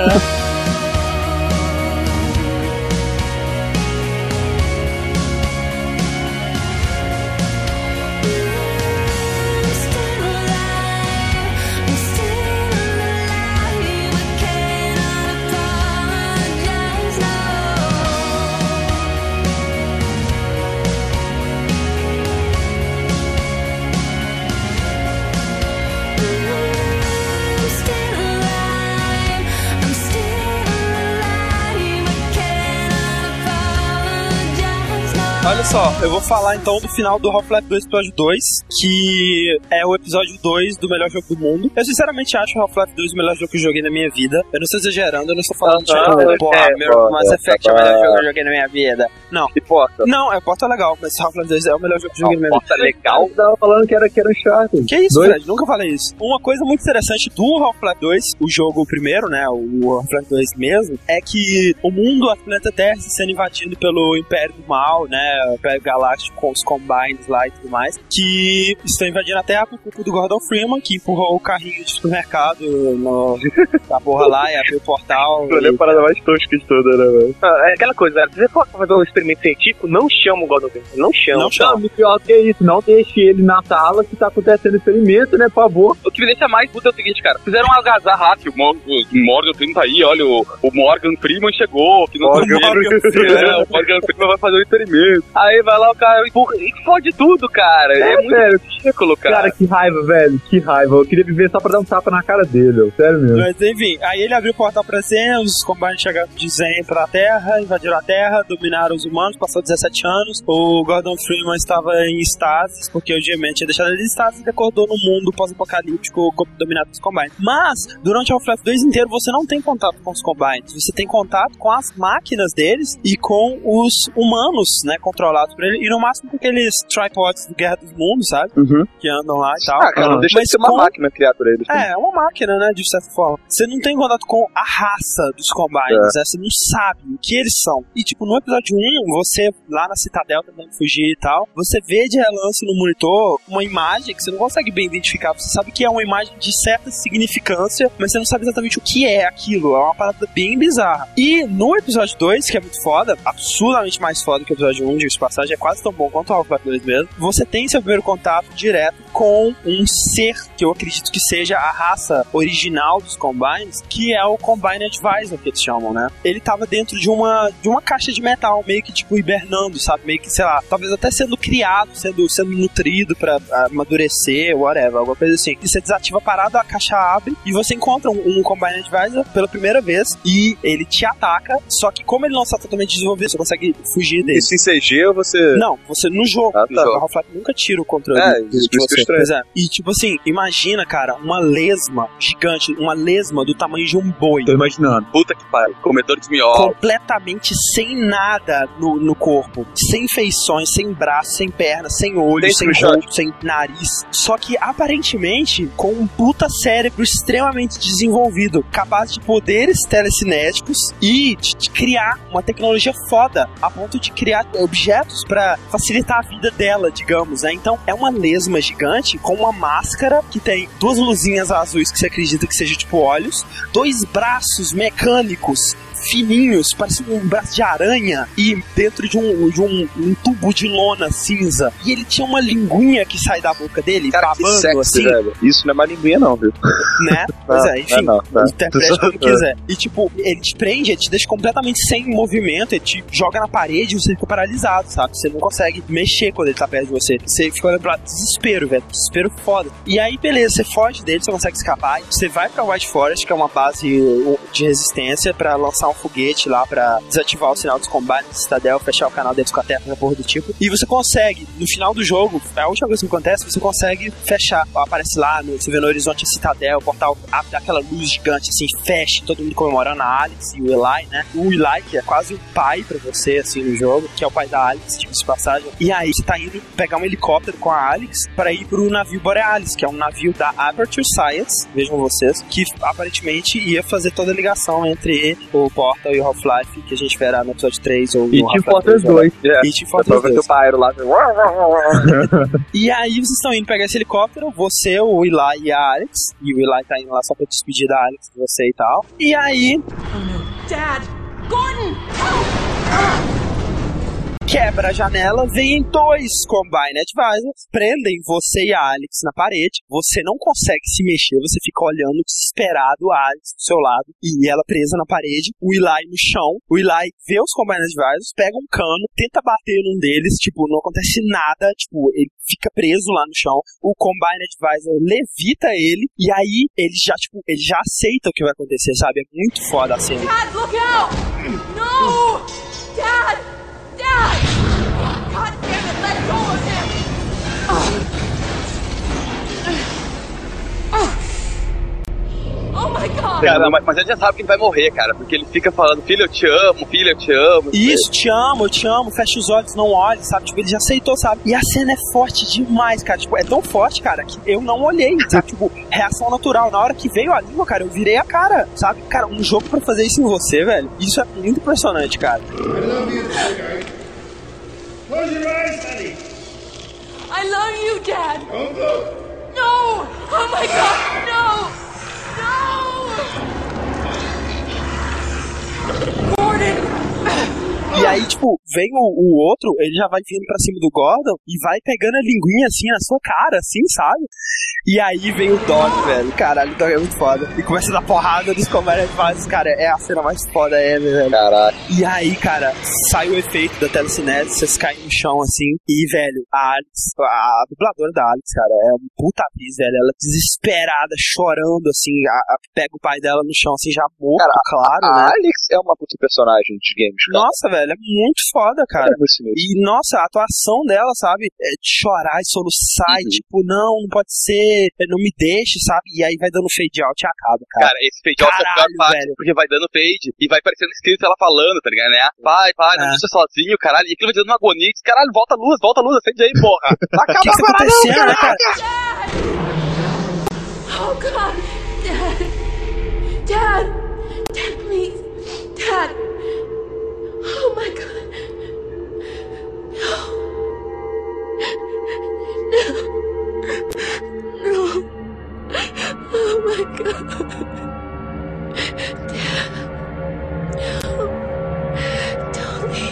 Olha só, eu vou falar então do final do Half-Life 2 episódio 2, que é o episódio 2 do melhor jogo do mundo. Eu sinceramente acho o Half-Life 2 o melhor jogo que eu joguei na minha vida. Eu não estou exagerando, eu não estou falando de Aham, tipo, porra, é, meu pô, Mass é, Effect é o melhor tá- jogo que eu joguei na minha vida. Não. Que porta. Não, é porta legal, mas Half-Life 2 é o melhor jogo que eu joguei na minha vida. Porta legal. Eu tava falando que era, que era Uncharted. Que isso, Dois? Fred? Nunca falei isso. Uma coisa muito interessante do Half-Life 2, o jogo primeiro, né? O Half-Life 2 mesmo, é que o mundo, a planeta Terra, sendo invadido pelo Império do Mal, né? O Império Galáctico com os Combines lá e tudo mais, que estão invadindo a Terra por culpa do Gordon Freeman, que empurrou o carrinho de supermercado no, na porra lá e abriu o portal. Olha a parada mais tosca de toda, né, velho? é aquela coisa, né? se você for fazer um experimento científico, não chama o Gordon Freeman. Não chama. Não chama. Não, pior que isso, não deixe ele na sala que tá acontecendo experimento, né, por favor. O que me deixa mais puto é o seguinte, cara. Fizeram uma algazarra que o, Mor o Morgan Freeman tá aí, olha, o, o Morgan Freeman chegou. Que não Morgan Morgan Freeman. É, o Morgan Freeman vai fazer o experimento. Aí vai lá o cara empurra, e fode tudo, cara. É, É, muito velho. ridículo, cara. Cara, que raiva, velho, que raiva. Eu queria viver só pra dar um tapa na cara dele, ó. sério mesmo. Mas enfim, aí ele abriu o portal pra Zen, os Combines chegaram de Zen pra Terra, invadiram a Terra, dominaram os humanos, passou 17 anos. O Gordon Freeman estava em estases, porque o G-Man tinha deixado ele em estases e acordou no mundo pós-apocalíptico co- dominado pelos Combines. Mas, durante o Half-Life 2 inteiro, você não tem contato com os Combines. Você tem contato com as máquinas deles e com os humanos, né, controlados por ele. E no máximo com aqueles tripods do Guerra dos Mundos, sabe? Uhum. Que andam lá e tal. Ah, cara, não deixa Mas de ser uma com- máquina criada por eles. é, é uma máquina, né, de certa forma. Você não tem contato com a raça dos Combines, né? Você não sabe o que eles são. E, tipo, no episódio 1, você, lá na Citadel, tentando fugir e tal, você vê de relance no monitor uma imagem que você não consegue bem identificar. Você sabe que é uma imagem de certa significância, mas você não sabe exatamente o que é aquilo. É uma parada bem bizarra. E no episódio 2, que é muito foda, absurdamente mais foda que o episódio 1, de passagem, é quase tão bom quanto o Half-Life 2 mesmo, você tem seu primeiro contato direto com um ser que eu acredito que seja a raça original dos Combines, que é o Combine Advisor, que eles chamam, né? Ele tava dentro de uma, de uma caixa de metal, meio que tipo hibernando, sabe? Meio que, sei lá, talvez até sendo criado, sendo, sendo nutrido pra amadurecer, whatever, alguma coisa assim. E você desativa a parada, a caixa abre e você encontra um, um Combine Advisor pela primeira vez e ele te ataca, só que como ele não está totalmente desenvolvido, você consegue fugir dele. Isso em CG ou você. Não, você no jogo. Ah, tá. O Half-Life nunca tira o controle É, de, isso de você. estranho. Pois é. E tipo assim, imagina, cara, uma lesma gigante, uma lesma do tamanho de um boi. Tô imaginando. Puta que pariu. Comedor de minhoca. Completamente sem nada no, no corpo. Sem feições, sem braço, sem perna, sem olho, Tem sem rosto, sem nariz. Só que aparentemente com um puta cérebro extremamente desenvolvido, capaz de poderes telecinéticos e de, de criar uma tecnologia foda, a ponto de criar objetos pra facilitar a vida dela, digamos, né? Então é uma lesma gigante com uma máscara que tem duas luzinhas azuis que você acredita que seja tipo olhos, dois braços mecânicos fininhos, parece um braço de aranha e dentro de um, de um, um tubo de lona cinza. E ele tinha uma linguinha que sai da boca dele, Cara, babando sexy, assim, velho. Isso não é mais linguinha, não, viu? né? Pois é, enfim. não, não. Interprete como quiser. E tipo, ele te prende, ele te deixa completamente sem movimento, ele te joga na parede e você fica paralisado, sabe? Você não consegue mexer quando ele tá perto de você. Você fica olhando pra desespero, velho. Desespero foda. E aí, beleza, você foge dele, você consegue escapar. Você vai pra White Forest, que é uma base uh, de resistência, pra lançar um foguete lá pra desativar o sinal dos combates da Citadel, fechar o canal deles com a Terra, uma porra do tipo. E você consegue, no final do jogo, a última coisa que acontece, você consegue fechar. Aparece lá, no, você vê no horizonte a Citadel, o portal abre aquela luz gigante, assim, fecha, todo mundo comemorando a Alex e o Eli, né? O Eli, que é quase um pai pra você, assim, no jogo, que é o pai da Alex, tipo de passagem. E aí você tá indo pegar um helicóptero com a Alex para ir pro navio Borealis, que é um navio da Aperture Science, vejam vocês, que aparentemente ia fazer toda a ligação entre o Portal e o Half-Life, que a gente verá no episódio 3 ou E no Team Half-Life Fortress 2, 2. E Team Fortress 2. o Pyro lá. E aí vocês estão indo pegar esse helicóptero, você, o Eli e a Alex. E o Eli tá indo lá só pra despedir da Alex, de você e tal. E aí, Dad! Gordon! Quebra a janela, vem dois Combine Advisors, prendem você e a Alex na parede. Você não consegue se mexer, você fica olhando desesperado a Alex do seu lado e ela presa na parede, o Eli no chão. O Eli vê os Combine Advisors, pega um cano, tenta bater num deles, tipo, não acontece nada, tipo, ele fica preso lá no chão. O Combine Advisor levita ele e aí ele já, tipo, ele já aceita o que vai acontecer, sabe? É muito foda a cena. Dad, look out! No! Dad! Cara, mas, mas ele já sabe que ele vai morrer, cara, porque ele fica falando, filho, eu te amo, filho, eu te amo. Isso, te amo, eu te amo, fecha os olhos, não olhe, sabe? Tipo, ele já aceitou, sabe? E a cena é forte demais, cara. Tipo, é tão forte, cara, que eu não olhei, sabe? Tipo, reação natural. Na hora que veio a língua, cara, eu virei a cara, sabe? Cara, um jogo pra fazer isso em você, velho. Isso é muito impressionante, cara. Close your eyes, honey. I love you, Dad! Don't look. No! Oh my god, no! No! E aí, tipo, vem o, o outro, ele já vai vindo pra cima do Gordon e vai pegando a linguinha assim na sua cara, assim, sabe? E aí vem o Dog, velho. Caralho, o Dog é muito foda. E começa a dar porrada dos comédias faz, cara, é a cena mais foda ever, velho. Caralho. E aí, cara, sai o efeito da telecinese, vocês caem no chão assim. E, velho, a Alex, a dubladora da Alex, cara, é um puta atriz, velho. Ela desesperada, chorando, assim, a- a- pega o pai dela no chão, assim, já morto, Cara, claro, A né? Alex é uma puta personagem de games, cara. Nossa, velho, é muito foda, cara. É. E, nossa, a atuação dela, sabe? É de chorar e soluçar, e Uhum. tipo, não, não pode ser, não me deixe, sabe? E aí vai dando fade out e acaba, cara. Cara, esse fade out é a pior Caralho, parte, velho. porque vai dando fade e vai parecendo escrito ela falando, tá ligado, né? Vai, vai, não É. deixa sozinho, caralho. E aquilo vai dando uma agonia, diz, caralho, volta a luz, volta a luz, acende aí, porra. O que, que tá acontecendo, né, cara? Oh god! Dad! Dad! Dad, please! Dad! Oh my god! No! No! No! Oh my god! Dad! No! Don't leave!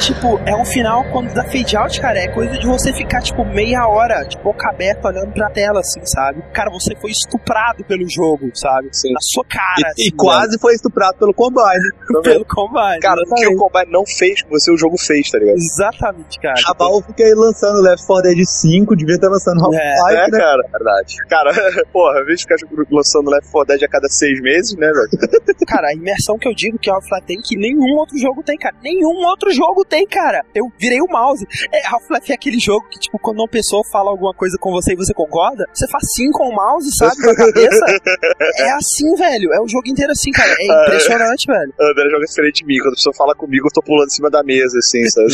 Tipo, é um final quando dá fade out, cara, é coisa de você ficar, tipo, meia hora, de boca aberta, olhando pra tela, assim, sabe? Cara, você foi estuprado pelo jogo, sabe? Sim. Na sua cara, E, assim, e quase foi estuprado pelo Combine. velho. pelo combate. Cara, o que o. Combine não fez com você, o jogo fez, tá ligado? Exatamente, cara. A Valve fica aí lançando Left 4 Dead 5, devia estar lançando Half-Life, É, né? cara, verdade. Cara, porra, vez ficar lançando Left 4 Dead a cada seis meses, né, velho? Cara, a imersão que eu digo que Half-Life tem que nenhum outro jogo tem, cara. Nenhum outro jogo tem, cara. Eu virei o mouse. É, Half-Life é aquele jogo que, tipo, quando uma pessoa fala alguma coisa com você e você concorda, você faz sim com o mouse, sabe? Com a cabeça. é assim, velho. É o jogo inteiro assim, cara. É impressionante, velho. O André joga diferente de mim. Quando a pessoa fala comigo, eu tô pulando em cima da mesa, assim, sabe?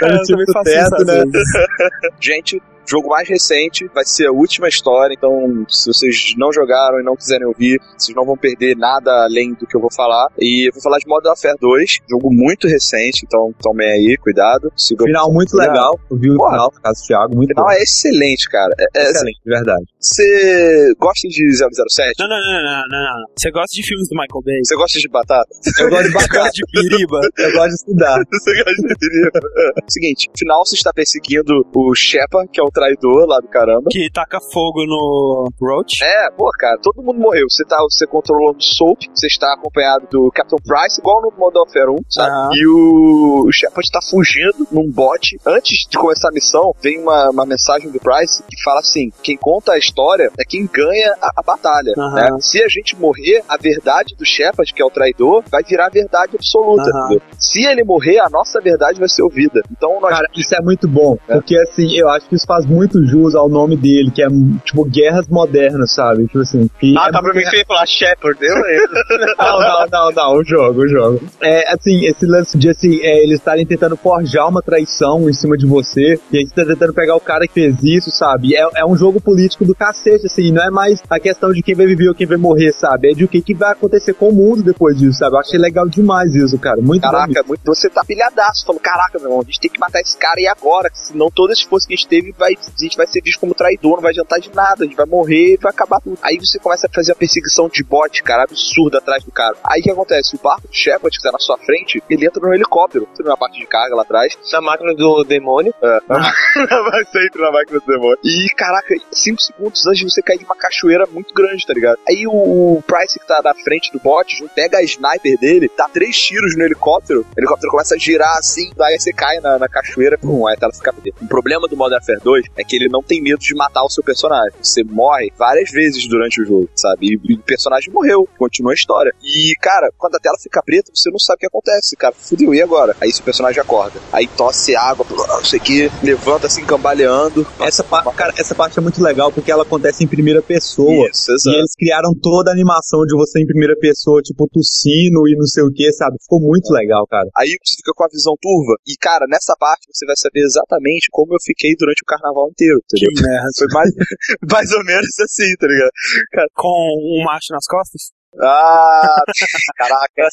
Tá no eu tipo também faço isso teto, às né? Gente, jogo mais recente, vai ser a última história, então se vocês não jogaram e não quiserem ouvir, vocês não vão perder nada além do que eu vou falar. E eu vou falar de Modern Warfare 2, jogo muito recente, então tomem aí, cuidado. Siga Final muito Cuidado. legal. Eu vi o Porra. final, do Thiago, O muito final bom. é excelente, cara. É, é, Excelente, de verdade. Você gosta de 007? Não, não, não, não, não, não, não. Você gosta de filmes do Michael Bay? Você gosta de batata? Eu gosto de batata, de piriba? eu gosto de estudar. Você gosta de Seguinte, no final você está perseguindo o Shepard, que é o traidor lá do caramba. Que taca fogo no Roach. É, pô, cara, todo mundo morreu. Você tá você controlando o Soap, você está acompanhado do Captain Price, igual no Modern Warfare 1, sabe? E o, o Shepard tá fugindo num bote. Antes de começar a missão, vem uma, uma mensagem do Price que fala assim: quem conta a história é quem ganha a, a batalha. Aham. Né? Se a gente morrer, a verdade do Shepard, que é o traidor, vai virar a verdade absoluta. Entendeu? Se ele morrer, a nossa verdade vai ser ouvida. Então nós. Cara, isso é muito bom. Porque, assim, eu acho que isso faz muito jus ao nome dele, que é, tipo, guerras modernas, sabe? Tipo assim. Ah, é tá pra mim que você ia falar Shepard, eu. Não, não, não, não, o jogo, o jogo. É, assim, esse lance de, assim, é, eles estarem tentando forjar uma traição em cima de você, e aí você tá tentando pegar o cara que fez isso, sabe? É, é um jogo político do cacete, assim, não é mais a questão de quem vai viver ou quem vai morrer, sabe? É de o que, que vai acontecer com o mundo depois disso, sabe? Eu achei legal demais isso, cara. Muito bom Caraca, muito, você tá pilhadaço, falando, caraca, meu irmão, a gente tem que matar esse cara e agora, senão todo esse esforço que a gente teve, vai, a gente vai ser visto como traidor, não vai adiantar de nada, a gente vai morrer, vai acabar tudo. Aí você começa a fazer a perseguição de bot, cara, absurda atrás do cara. Aí o que acontece? O barco do Shepard, que tá na sua frente, ele entra no helicóptero, você vê uma parte de carga lá atrás. Da máquina do demônio. É. vai sempre na máquina do demônio. E, caraca, 5 segundos antes de você cair de uma cachoeira muito grande, tá ligado? Aí o, Price que tá na frente do bot, pega a sniper dele, dá três tiros no helicóptero, o helicóptero começa a girar assim, daí você cai na, na cachoeira, pum, aí a tela fica preta. O problema do Modern Warfare 2 é que ele não tem medo de matar o seu personagem. Você morre várias vezes durante o jogo, sabe? E, e o personagem morreu, continua a história. E, cara, quando a tela fica preta, você não sabe o que acontece, cara. Fudeu, e agora? Aí seu personagem acorda. Aí tosse água, não sei o que, levanta assim, cambaleando. Essa, pa- cara, essa parte é muito legal porque ela acontece em primeira pessoa. Isso, exato. E eles criaram toda a animação de você em primeira pessoa, tipo, tossindo e não sei o que, sabe? Ficou muito legal, cara. Aí você fica com a visão turva. E, cara, nessa parte você vai saber exatamente como eu fiquei durante o carnaval inteiro, entendeu? Que merda. Foi mais, mais ou menos assim, tá ligado? Cara, Com um macho nas costas? ah, caraca.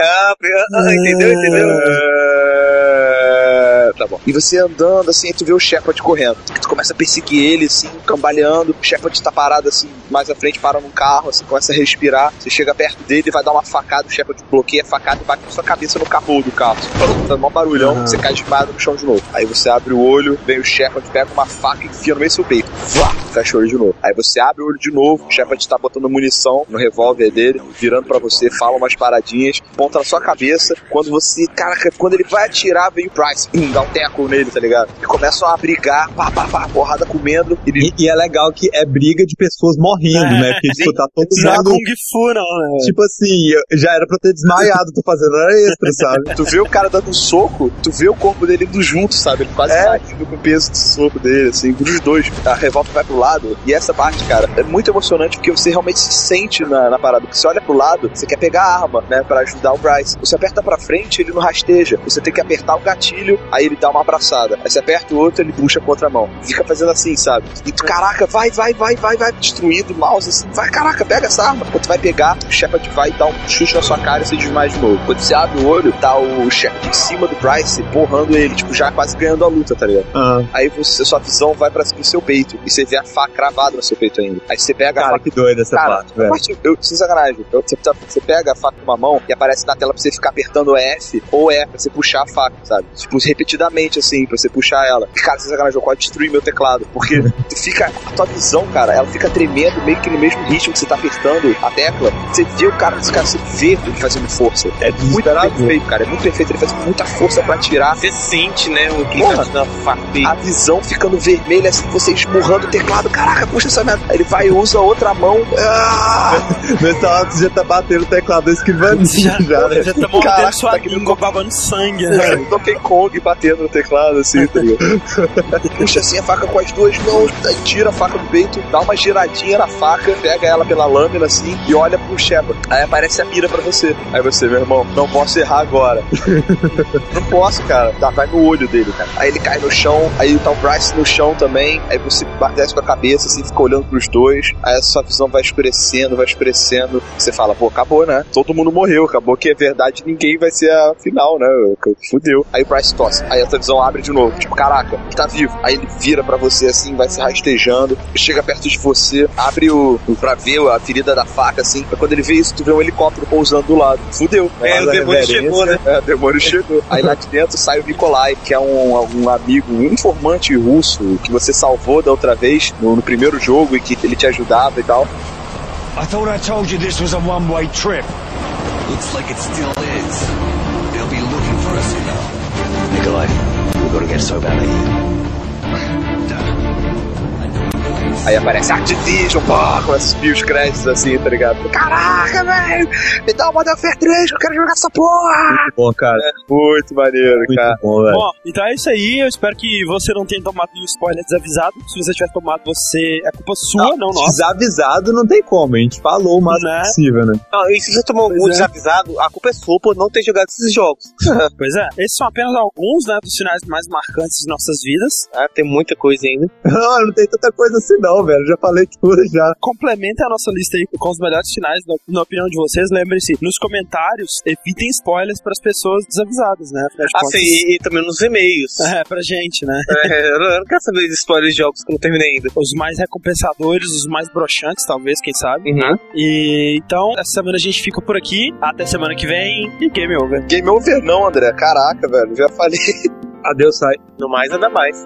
Ah, ah, entendeu, entendeu? É, Tá bom. E você andando assim, aí tu vê o Shepard correndo. Tu começa a perseguir ele, assim, cambaleando. O Shepard tá parado assim, mais à frente, para num carro, assim, começa a respirar. Você chega perto dele vai dar uma facada. O Shepard bloqueia a facada e bate com sua cabeça no capô do carro. Você faz um barulhão, Aham. você cai desmaiado no chão de novo. Aí você abre o olho, vem o Shepard, pega uma faca e enfia no meio do seu peito. Vá! Fecha o olho de novo. Aí você abre o olho de novo, o Shepard tá botando munição no revólver dele, virando pra você, fala umas paradinhas, ponta na sua cabeça. Quando você, caraca, quando ele vai atirar, vem o Price, pum, dá um teco nele, tá ligado? E começam a brigar, pá, pá, pá, porrada comendo. E, e é legal que é briga de pessoas morrendo, né? Porque, tipo, tá todo Não é mundo... Kung Fu, não, né? Tipo assim, já era pra ter desmaiado, tô fazendo hora extra, sabe? Tu vê o cara dando um soco, tu vê o corpo dele indo junto, sabe? Ele quase caindo com o peso do soco dele, assim, dos dois. A revólver vai pro lado. E essa parte, cara, é muito emocionante porque você realmente se sente na, na parada. Porque você olha pro lado, você quer pegar a arma, né? Pra ajudar o Bryce. Você aperta pra frente, ele não rasteja. Você tem que apertar o gatilho, aí ele dá uma abraçada. Aí você aperta o outro, ele puxa com a outra mão. Fica fazendo assim, sabe? E tu, caraca, vai, vai, vai, vai, vai. Destruindo o mouse, assim. Vai, caraca, pega essa arma. Quando tu vai pegar, o Shepard vai dar um chute na sua cara e você desmaia de novo. Quando você abre o olho, tá o Shepard em cima do Bryce, porrando ele, tipo, já quase ganhando a luta, tá ligado? Ah, Aí você, sua visão vai pra pro seu peito. E você vê a faca cravada no seu peito ainda. Aí você pega a cara, faca. que doida essa Cara, parte, a velho. parte, eu, sem sacanagem, eu- você, tá- você pega a faca com uma mão e aparece na tela pra você ficar apertando F ou E pra você puxar a faca, sabe? Tipo, repetidamente assim, pra você puxar ela. E, cara, sem sacanagem, eu quase destruir meu teclado. Porque tu fica, a tua visão, cara, ela fica tremendo meio que no mesmo ritmo que você tá apertando a tecla. Você vê o cara, esse cara, você vê ele fazendo força. É Muito perfeito, cara. É muito perfeito. Ele faz muita força pra atirar. Você sente, né, o que Porra. tá. A visão ficando vermelha, assim, você esmurrando o teclado. Caraca, puxa essa merda. Ele vai e usa a outra mão. Ah! Nessa hora você já tá batendo o teclado escrivaninha Já, já, né? já tá mordendo Caraca, sua tá língua, babando sangue, né? É, Donkey Kong batendo no teclado, assim, tá ligado? Puxa assim a faca com as duas mãos, tira a faca do peito, dá uma giradinha na faca, pega ela pela lâmina, assim, e olha pro Shepard. Aí aparece a mira pra você. Aí você, meu irmão, não posso errar agora. não posso, cara. Dá, vai no olho dele, cara. Aí ele cai no chão, aí tá o Bryce no chão também, aí você desce com a cabeça, assim, fica olhando pros dois, aí a sua visão vai escurecendo, vai escurecendo. Você fala, pô, acabou, né? Todo mundo morreu, acabou que é verdade, ninguém vai ser a final, né? Fudeu. Aí o Bryce tosse. Aí a televisão abre de novo. Tipo, caraca, ele tá vivo. Aí ele vira para você assim, vai se rastejando, chega perto de você, abre o. pra ver a ferida da faca, assim. Quando ele vê isso, tu vê um helicóptero pousando do lado. Fudeu. É, o demônio chegou, né? É, o demônio chegou. Aí lá de dentro sai o Nikolai, que é um, um amigo, um informante russo que você salvou da outra vez no, no primeiro jogo e que ele te ajudava e tal. I thought I told you this was a one-way trip. Looks like it still is. Know. Nikolai, we gotta get Soap out Aí aparece Activision, pô, começa a subir os créditos assim, tá ligado? Caraca, velho! Me dá o Modern Warfare 3 que eu quero jogar essa porra! Muito bom, cara. É, muito maneiro, muito cara. Bom, velho. Bom, então é isso aí. Eu espero que você não tenha tomado nenhum spoiler desavisado. Se você tiver tomado, você. É culpa sua, não, não nossa. Desavisado não tem como, a gente falou o máximo Né? possível, né? Não, e se você tomou Pois um é. desavisado, a culpa é sua por não ter jogado esses jogos. Pois é, esses são apenas alguns, né, dos finais mais marcantes de nossas vidas. Ah, tem muita coisa ainda. Não, não tem tanta coisa assim não, velho. Já falei tudo já. Complementem a nossa lista aí com os melhores finais, na, na opinião de vocês. Lembrem-se, nos comentários, evitem spoilers para as pessoas desavisadas, né? Afinal Ah, sim, e, e também nos e-mails. É, pra gente, né? É, eu não eu não quero saber de spoilers de jogos que eu não terminei ainda. Os mais recompensadores, os mais broxantes, talvez, quem sabe. Uhum. E então, essa semana a gente fica por aqui. Até semana que vem e game over. Game over não, André. Caraca, velho. Já falei. Adeus, sai. No mais, nada mais.